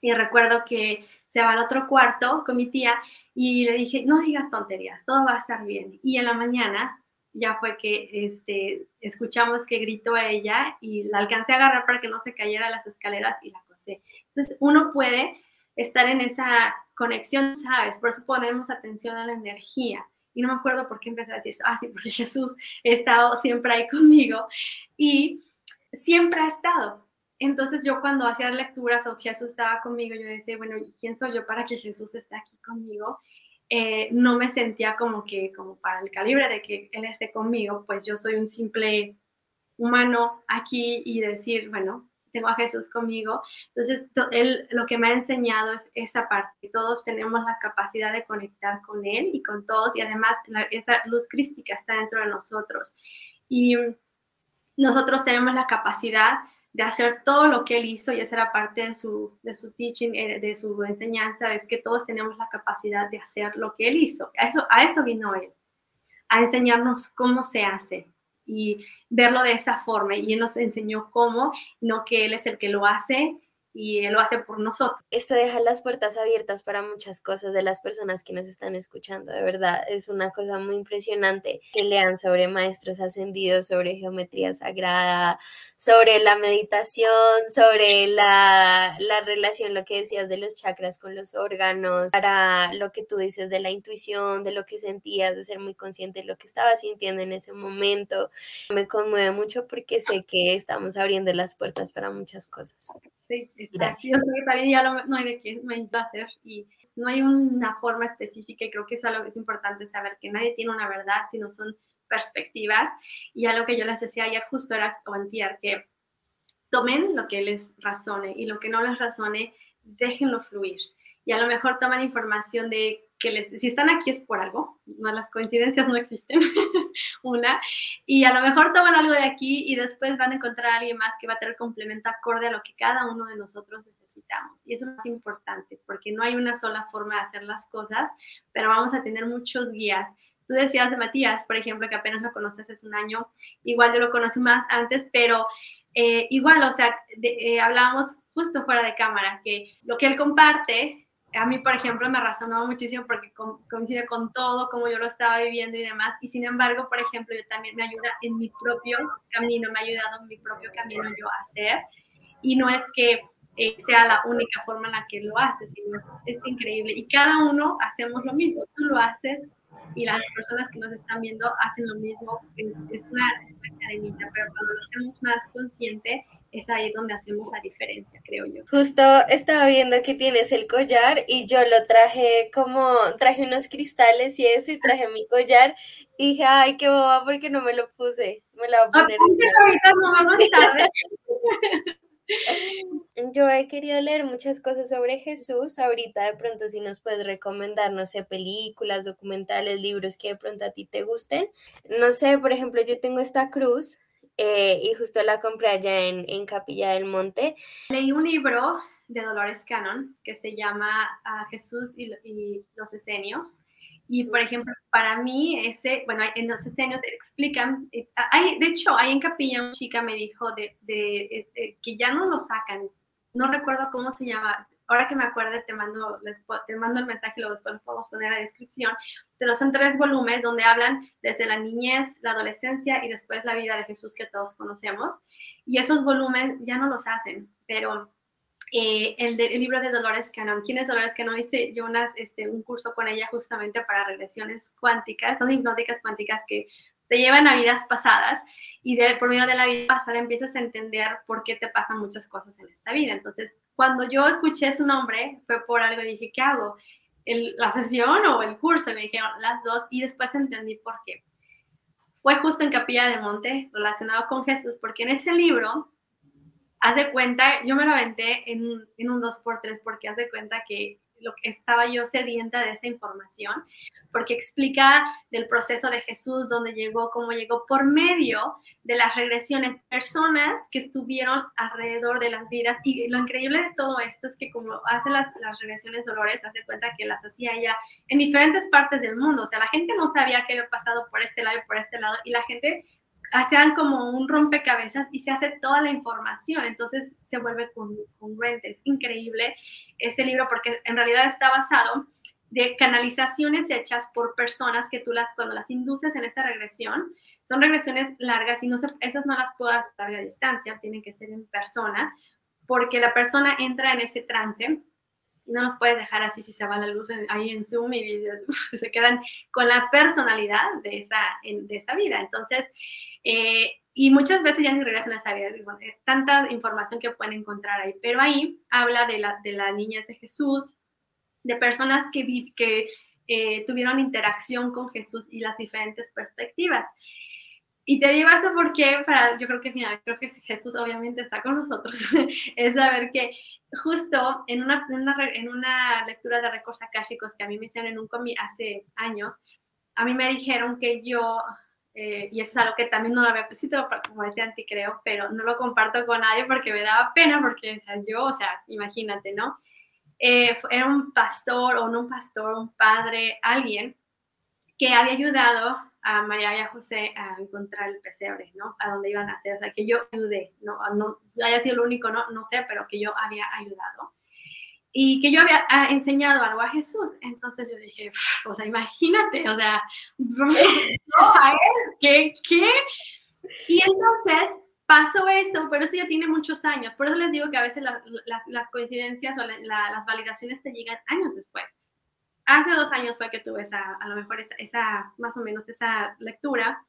Y recuerdo que se va al otro cuarto con mi tía y le dije, no digas tonterías, todo va a estar bien. Y en la mañana ya fue que este, escuchamos que gritó a ella y la alcancé a agarrar para que no se cayera las escaleras y la Entonces uno puede estar en esa conexión, ¿sabes? Por eso ponemos atención a la energía. Y no me acuerdo por qué empecé a decir eso. Ah, sí, porque Jesús ha estado siempre ahí conmigo y siempre ha estado. Entonces yo cuando hacía lecturas o Jesús estaba conmigo, yo decía, bueno, ¿quién soy yo para que Jesús esté aquí conmigo? Eh, no me sentía como que, como para el calibre de que Él esté conmigo, pues yo soy un simple humano aquí y decir, bueno, tengo a Jesús conmigo. Entonces, él lo que me ha enseñado es esa parte. Todos tenemos la capacidad de conectar con Él y con todos, y además esa luz crística está dentro de nosotros. Y nosotros tenemos la capacidad de hacer todo lo que Él hizo, y esa era parte de su, de su teaching, eh, de su enseñanza, es que todos tenemos la capacidad de hacer lo que Él hizo. A eso, a eso vino Él, a enseñarnos cómo se hace y verlo de esa forma. Y Él nos enseñó cómo, no que Él es el que lo hace y Él lo hace por nosotros. Esto deja las puertas abiertas para muchas cosas de las personas que nos están escuchando, de verdad, es una cosa muy impresionante que lean sobre maestros ascendidos, sobre geometría sagrada, sobre la meditación, sobre la, la relación, lo que decías de los chakras con los órganos, para lo que tú dices de la intuición, de lo que sentías, de ser muy consciente de lo que estabas sintiendo en ese momento. Me conmueve mucho porque sé que estamos abriendo las puertas para muchas cosas. Sí, Gracias. también ya no hay de qué, no hay placer y no hay una forma específica y creo que es algo que es importante saber, que nadie tiene una verdad, sino son perspectivas. Y algo que yo les decía ayer justo era o que tomen lo que les razone y lo que no les razone, déjenlo fluir. Y a lo mejor toman información de que les, si están aquí es por algo, no las coincidencias no existen, una, y a lo mejor toman algo de aquí y después van a encontrar a alguien más que va a tener complemento acorde a lo que cada uno de nosotros necesitamos. Y eso es importante, porque no hay una sola forma de hacer las cosas, pero vamos a tener muchos guías. Tú decías de Matías, por ejemplo, que apenas lo conoces hace un año, igual yo lo conocí más antes, pero eh, igual, o sea, eh, hablábamos justo fuera de cámara, que lo que él comparte a mí, por ejemplo, me razonó muchísimo porque coincide con todo, como yo lo estaba viviendo y demás. Y sin embargo, por ejemplo, yo también me ayuda en mi propio camino, me ha ayudado en mi propio camino yo a hacer. Y no es que eh, sea la única forma en la que lo hace, sino es, es increíble. Y cada uno hacemos lo mismo. Tú lo haces y las personas que nos están viendo hacen lo mismo. Es una, es una cadenita, pero cuando lo hacemos más consciente, es ahí donde hacemos la diferencia, creo yo. Justo estaba viendo que tienes el collar y yo lo traje como, traje unos cristales y eso y traje mi collar y dije, ay, qué boba porque no me lo puse, me la voy a poner. ahorita no vamos tarde. Yo he querido leer muchas cosas sobre Jesús. Ahorita de pronto si nos puedes recomendar, no sé, películas, documentales, libros que de pronto a ti te gusten. No sé, por ejemplo, yo tengo esta cruz eh, y justo la compré allá en, en, Capilla del Monte. Leí un libro de Dolores Cannon que se llama ah, Jesús y, y, los esenios. Y, por ejemplo, para mí, ese, bueno, en los esenios explican, eh, hay, de hecho, ahí en Capilla una chica me dijo de, de, de, que ya no lo sacan, no recuerdo cómo se llama, ahora que me acuerde te mando, les, te mando el mensaje y lo después podemos poner en la descripción, pero son tres volúmenes donde hablan desde la niñez, la adolescencia y después la vida de Jesús que todos conocemos. Y esos volúmenes ya no los hacen, pero eh, el, libro de Dolores Cannon. ¿Quién es Dolores Cannon? Hice yo este, un curso con ella justamente para regresiones cuánticas, son hipnóticas cuánticas que te llevan a vidas pasadas y de, por medio de la vida pasada empiezas a entender por qué te pasan muchas cosas en esta vida. Entonces, cuando yo escuché su nombre, fue por algo dije, ¿qué hago? ¿La sesión o el curso? Y me dijeron las dos y después entendí por qué. Fue justo en Capilla de Monte, relacionado con Jesús, porque en ese libro, hace cuenta, yo me lo aventé en, en un 2x3 porque hace cuenta que lo que estaba yo sedienta de esa información, porque explica del proceso de Jesús, dónde llegó, cómo llegó, por medio de las regresiones, personas que estuvieron alrededor de las vidas. Y lo increíble de todo esto es que como hace las, las regresiones Dolores, hace cuenta que las hacía ella en diferentes partes del mundo. O sea, la gente no sabía qué había pasado por este lado y por este lado, y la gente hacían como un rompecabezas y se hace toda la información, entonces se vuelve congruente. Es increíble este libro porque en realidad está basado de canalizaciones hechas por personas que tú las, cuando las induces en esta regresión, son regresiones largas y no esas no las puedo hacer a distancia, tienen que ser en persona, porque la persona entra en ese trance no nos puedes dejar así si se va la luz ahí en Zoom y se quedan con la personalidad de esa, de esa vida. Entonces, eh, y muchas veces ya ni regresan a esa vida, digo, eh, tanta información que pueden encontrar ahí, pero ahí habla de, la, de las niñas de Jesús, de personas que, que eh, tuvieron interacción con Jesús y las diferentes perspectivas. Y te digo eso porque para, yo creo que, mira, creo que Jesús obviamente está con nosotros, es saber que justo en una, en una, en una lectura de récords akáshicos que a mí me hicieron en un comi hace años, a mí me dijeron que yo eh, y es algo que también no lo había, sí te lo comenté anti creo, pero no lo comparto con nadie porque me daba pena, porque o sea, yo, o sea, imagínate, ¿no? Eh, era un pastor o no un pastor, un padre, alguien que había ayudado a María y a José a encontrar el pesebre, ¿no? A dónde iban a hacer, o sea, que yo ayudé, no, no haya sido el único, no, no sé, pero que yo había ayudado y que yo había ah, enseñado algo a Jesús. Entonces yo dije, o sea, imagínate, o sea, a él, ¿qué? ¿Qué? Y entonces pasó eso, pero eso ya tiene muchos años. Por eso les digo que a veces las, coincidencias o las validaciones te llegan años después. Hace dos años fue que tuve esa, a lo mejor esa, más o menos esa lectura.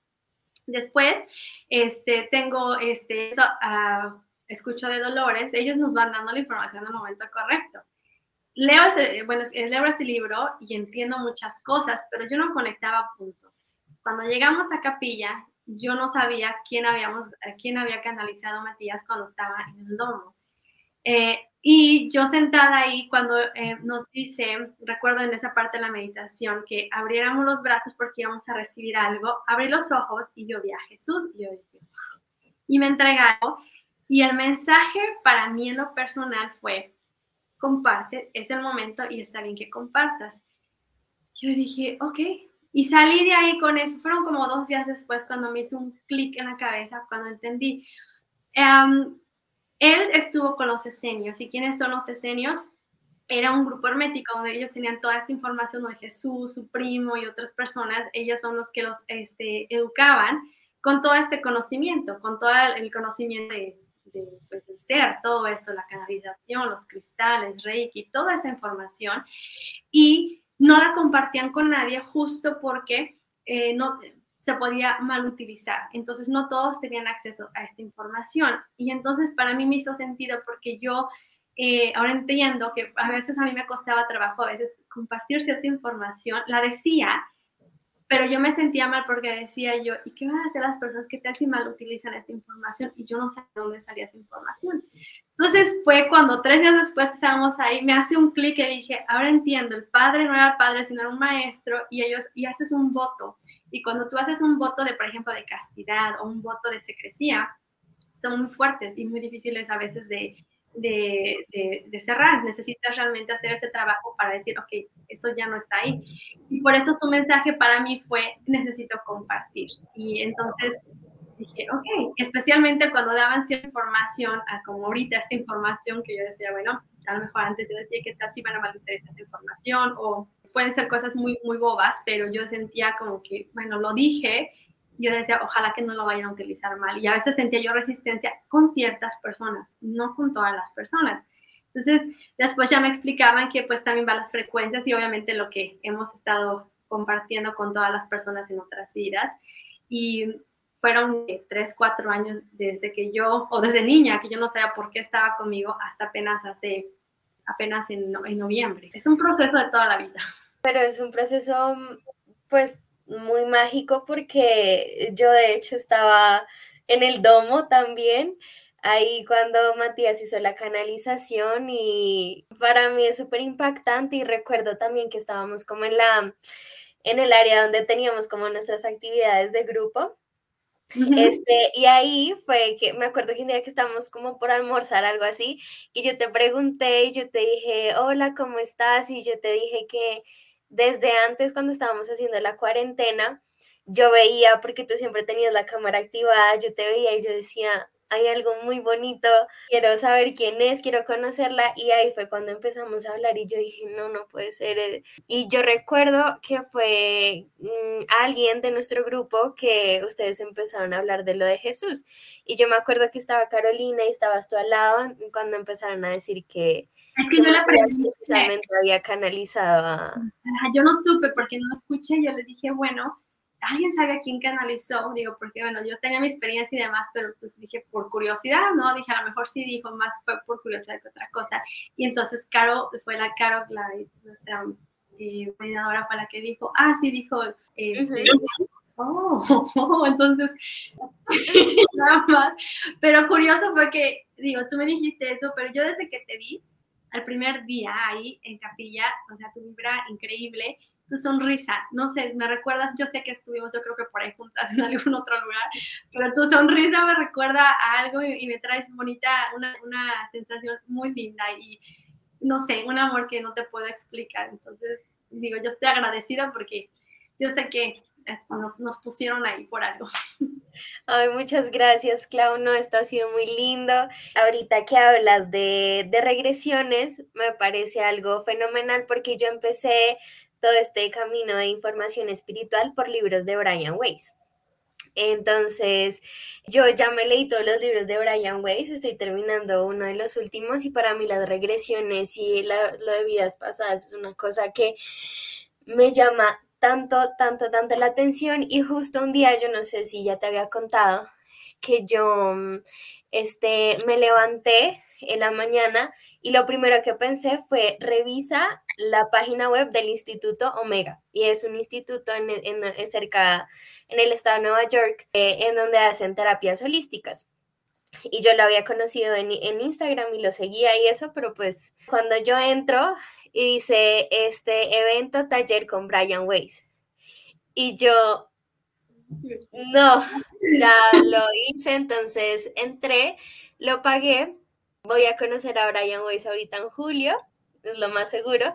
Después, este, tengo, este, uh, escucho de Dolores, ellos nos van dando la información en el momento correcto leo ese, bueno, leo ese libro y entiendo muchas cosas, pero yo no conectaba puntos. Cuando llegamos a capilla, yo no sabía quién, habíamos, quién había canalizado a Matías cuando estaba en el domo. Eh, y yo sentada ahí, cuando eh, nos dice, recuerdo en esa parte de la meditación, que abriéramos los brazos porque íbamos a recibir algo, abrí los ojos y yo vi a Jesús y yo dije, y me entregaron. Y el mensaje para mí en lo personal fue, comparte, es el momento y está bien que compartas. Yo dije, ok, y salí de ahí con eso. Fueron como dos días después cuando me hizo un clic en la cabeza, cuando entendí. Em, él estuvo con los esenios. ¿Y quiénes son los esenios? Era un grupo hermético donde ellos tenían toda esta información de Jesús, su primo y otras personas. Ellos son los que los este, educaban con todo este conocimiento, con todo el conocimiento de pues, el ser, todo eso, la canalización, los cristales, Reiki, toda esa información. Y no la compartían con nadie justo porque eh, no se podía mal utilizar. Entonces no todos tenían acceso a esta información. Y entonces para mí me hizo sentido porque yo eh, ahora entiendo que a veces a mí me costaba trabajo, a veces compartir cierta información, la decía, pero yo me sentía mal porque decía yo, ¿y qué van a hacer las personas? ¿Qué tal si mal utilizan esta información? Y yo no sé de dónde salía esa información. Entonces fue cuando tres días después que estábamos ahí, me hace un clic y dije, ahora entiendo, el padre no era padre, sino era un maestro y ellos, y haces un voto. Y cuando tú haces un voto de, por ejemplo, de castidad o un voto de secrecía, son muy fuertes y muy difíciles a veces de, de, de, cerrar. Necesitas realmente hacer ese trabajo para decir, ok, eso ya no está ahí. Y por eso su mensaje para mí fue, necesito compartir. Y entonces dije, ok, especialmente cuando daban cierta información, como ahorita esta información que yo decía, bueno, a lo mejor antes yo decía, ¿qué tal si van a malinterpretar esta información? O pueden ser cosas muy, muy bobas, pero yo sentía como que, bueno, lo dije yo decía, ojalá que no lo vayan a utilizar mal. Y a veces sentía yo resistencia con ciertas personas, no con todas las personas. Entonces, después ya me explicaban que pues también va las frecuencias y obviamente lo que hemos estado compartiendo con todas las personas en otras vidas. y fueron tres, cuatro años desde que yo, o desde niña, que yo no sabía por qué estaba conmigo hasta apenas hace, apenas en, en noviembre. Es un proceso de toda la vida. Pero es un proceso, pues, muy mágico porque yo de hecho estaba en el domo también, ahí cuando Matías hizo la canalización y para mí es súper impactante y recuerdo también que estábamos como en la en el área donde teníamos como nuestras actividades de grupo. Este, y ahí fue que me acuerdo que un día que estábamos como por almorzar, algo así, y yo te pregunté y yo te dije, hola, ¿cómo estás? Y yo te dije que desde antes, cuando estábamos haciendo la cuarentena, yo veía, porque tú siempre tenías la cámara activada, yo te veía y yo decía, hay algo muy bonito, quiero saber quién es, quiero conocerla y ahí fue cuando empezamos a hablar y yo dije, no, no puede ser. Eh". Y yo recuerdo que fue mm, alguien de nuestro grupo que ustedes empezaron a hablar de lo de Jesús y yo me acuerdo que estaba Carolina y estabas tú al lado cuando empezaron a decir que... Es que, yo la precisamente había canalizado a... Yo no supe porque no escuché, yo le dije, bueno, ¿alguien sabe a quién canalizó? Digo, porque bueno, yo tenía mi experiencia y demás, pero pues dije por curiosidad, ¿no? Dije, a lo mejor sí dijo, más fue por curiosidad que otra cosa. Y entonces Caro, fue la Caro, la, nuestra eh, fue la que dijo, ah, sí, dijo, este, oh, entonces, nada más. Pero curioso fue que, digo, tú me dijiste eso, pero yo desde que te vi, al primer día ahí en capilla, o sea, tu vibra increíble, tu sonrisa, no sé, me recuerdas, yo sé que estuvimos, yo creo que por ahí juntas en algún otro lugar, pero tu sonrisa me recuerda a algo y, me traes bonita, una, una, sensación muy linda y no sé, un amor que no te puedo explicar. Entonces, digo, yo estoy agradecida porque yo sé que nos, pusieron ahí por algo. Ay, muchas gracias, Clau. No, esto ha sido muy lindo. Ahorita que hablas de, de regresiones, me parece algo fenomenal porque yo empecé todo este camino de información espiritual por libros de Brian Weiss. Entonces, yo ya me leí todos los libros de Brian Weiss, estoy terminando uno de los últimos y para mí las regresiones y lo de vidas pasadas es una cosa que me llama tanto, tanto, tanto la atención y justo un día, yo no sé si ya te había contado, que yo este, me levanté en la mañana y lo primero que pensé fue, revisa la página web del Instituto Omega. Y es un instituto en, en, cerca, en el estado de Nueva York, eh, en donde hacen terapias holísticas. Y yo lo había conocido en, en, Instagram y lo seguía y eso, pero pues cuando yo entro y este evento taller con Brian Weiss. Y yo, no, ya lo hice, entonces entré, lo pagué Voy a conocer a Brian Weiss ahorita en julio, es lo más seguro.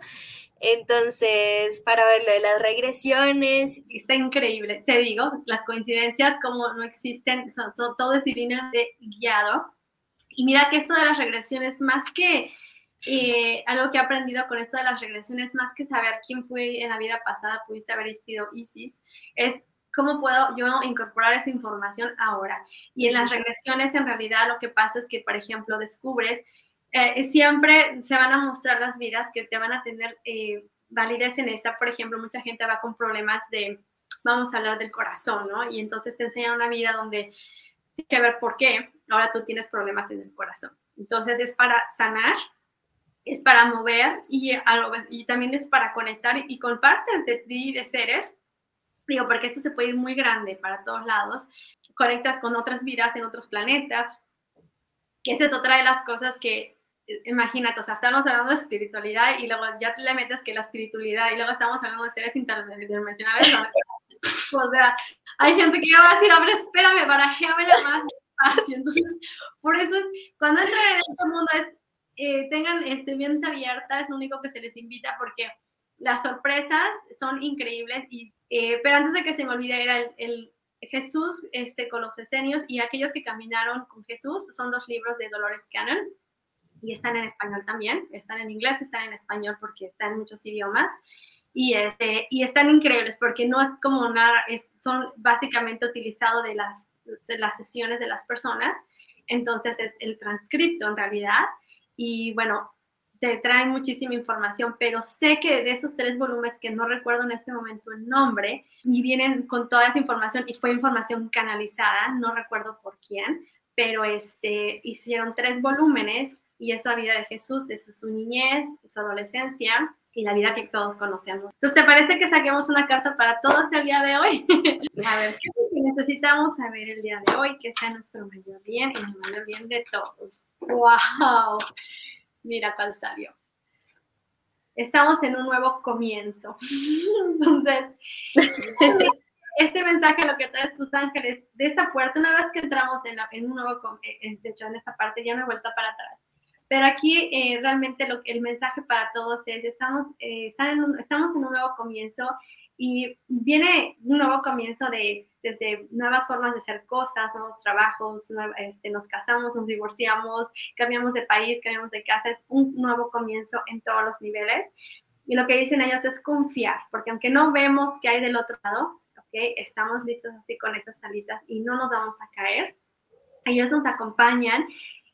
Entonces, para ver lo de las regresiones. Está increíble, te digo, las coincidencias como no existen, son, todo es divinamente guiado. Y mira que esto de las regresiones, más que eh, algo que he aprendido con esto de las regresiones, más que saber quién fue en la vida pasada, pudiste haber sido Isis, es ¿Cómo puedo yo incorporar esa información ahora? Y en las regresiones, en realidad, lo que pasa es que, por ejemplo, descubres, eh, siempre se van a mostrar las vidas que te van a tener eh, validez en esta. Por ejemplo, mucha gente va con problemas de, vamos a hablar del corazón, ¿no? Y entonces te enseñan una vida donde hay que ver por qué ahora tú tienes problemas en el corazón. Entonces es para sanar, es para mover y, y también es para conectar y con partes de ti, de seres, Digo, porque esto se puede ir muy grande para todos lados. Conectas con otras vidas en otros planetas. Esa es otra de las cosas que, imagínate, o sea, estamos hablando de espiritualidad y luego ya te le metes que la espiritualidad y luego estamos hablando de seres interdimensionales. o sea, hay gente que va a decir, a ver, espérame, barajéamela más fácil. Entonces, por eso es, cuando entran en este mundo es, eh, tengan este, mente abierta, es lo único que se les invita porque las sorpresas son increíbles, y, eh, pero antes de que se me olvide, era el, Jesús este, con los esenios y aquellos que caminaron con Jesús, son dos libros de Dolores Cannon y están en español también, están en inglés, están en español porque están en muchos idiomas. Y, este, y están increíbles porque no es como nada, es, son básicamente utilizados de las, de las sesiones de las personas, entonces es el transcripto en realidad. Y bueno, te traen muchísima información, pero sé que de esos tres volúmenes que no recuerdo en este momento el nombre, y vienen con toda esa información y fue información canalizada, no recuerdo por quién, pero este, hicieron tres volúmenes y es la vida de Jesús, desde su niñez, su adolescencia y la vida que todos conocemos. Entonces, ¿te parece que saquemos una carta para todos el día de hoy? A ver, ¿qué que necesitamos saber el día de hoy? Que sea nuestro mayor bien y el mayor bien de todos. ¡Wow! Mira cuál salió. Estamos en un nuevo comienzo. Entonces, este mensaje lo que traes tus ángeles de esta puerta, una vez que entramos en, en un nuevo, eh, de hecho en esta parte ya me he vuelto para atrás. Pero aquí eh, realmente lo, el mensaje para todos es, estamos, eh, en estamos en un nuevo comienzo y viene un nuevo comienzo de desde nuevas formas de hacer cosas, nuevos trabajos, este, nos casamos, nos divorciamos, cambiamos de país, cambiamos de casa, es un nuevo comienzo en todos los niveles. Y lo que dicen ellos es confiar, porque aunque no vemos qué hay del otro lado, ¿okay? estamos listos así con estas salitas y no nos vamos a caer. Ellos nos acompañan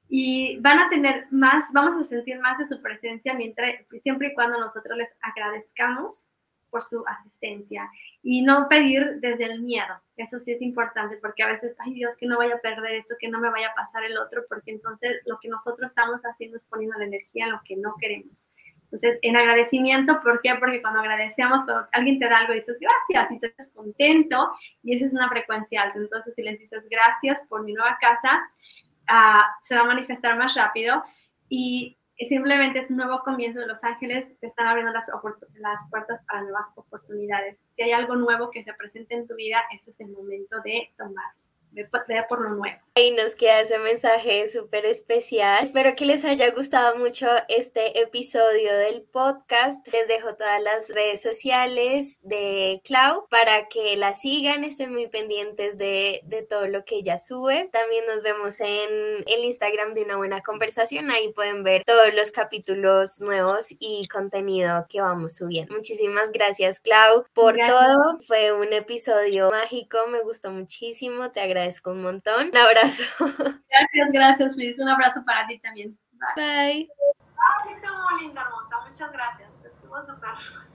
y van a tener más, vamos a sentir más de su presencia mientras, siempre y cuando nosotros les agradezcamos por su asistencia y no pedir desde el miedo. Eso sí es importante porque a veces, ay Dios, que no vaya a perder esto, que no me vaya a pasar el otro, porque entonces lo que nosotros estamos haciendo es poniendo la energía en lo que no queremos. Entonces, en agradecimiento, ¿por qué? Porque cuando agradecemos, cuando alguien te da algo, dices gracias y te estás contento y esa es una frecuencia alta. Entonces, si les dices gracias por mi nueva casa, uh, se va a manifestar más rápido y simplemente es un nuevo comienzo de Los Ángeles, te están abriendo las, las puertas para nuevas oportunidades. Si hay algo nuevo que se presente en tu vida, ese es el momento de tomarlo por lo nuevo. Y nos queda ese mensaje súper especial. Espero que les haya gustado mucho este episodio del podcast. Les dejo todas las redes sociales de Clau para que la sigan, estén muy pendientes de, de todo lo que ella sube. También nos vemos en el Instagram de Una Buena Conversación. Ahí pueden ver todos los capítulos nuevos y contenido que vamos subiendo. Muchísimas gracias, Clau, por todo. Fue un episodio mágico, me gustó muchísimo. Te agradezco agradezco un montón. Un abrazo. Gracias, gracias, Liz. Un abrazo para ti también. Bye. Bye. Ay, linda, hermosa. Muchas gracias. Estuvo súper.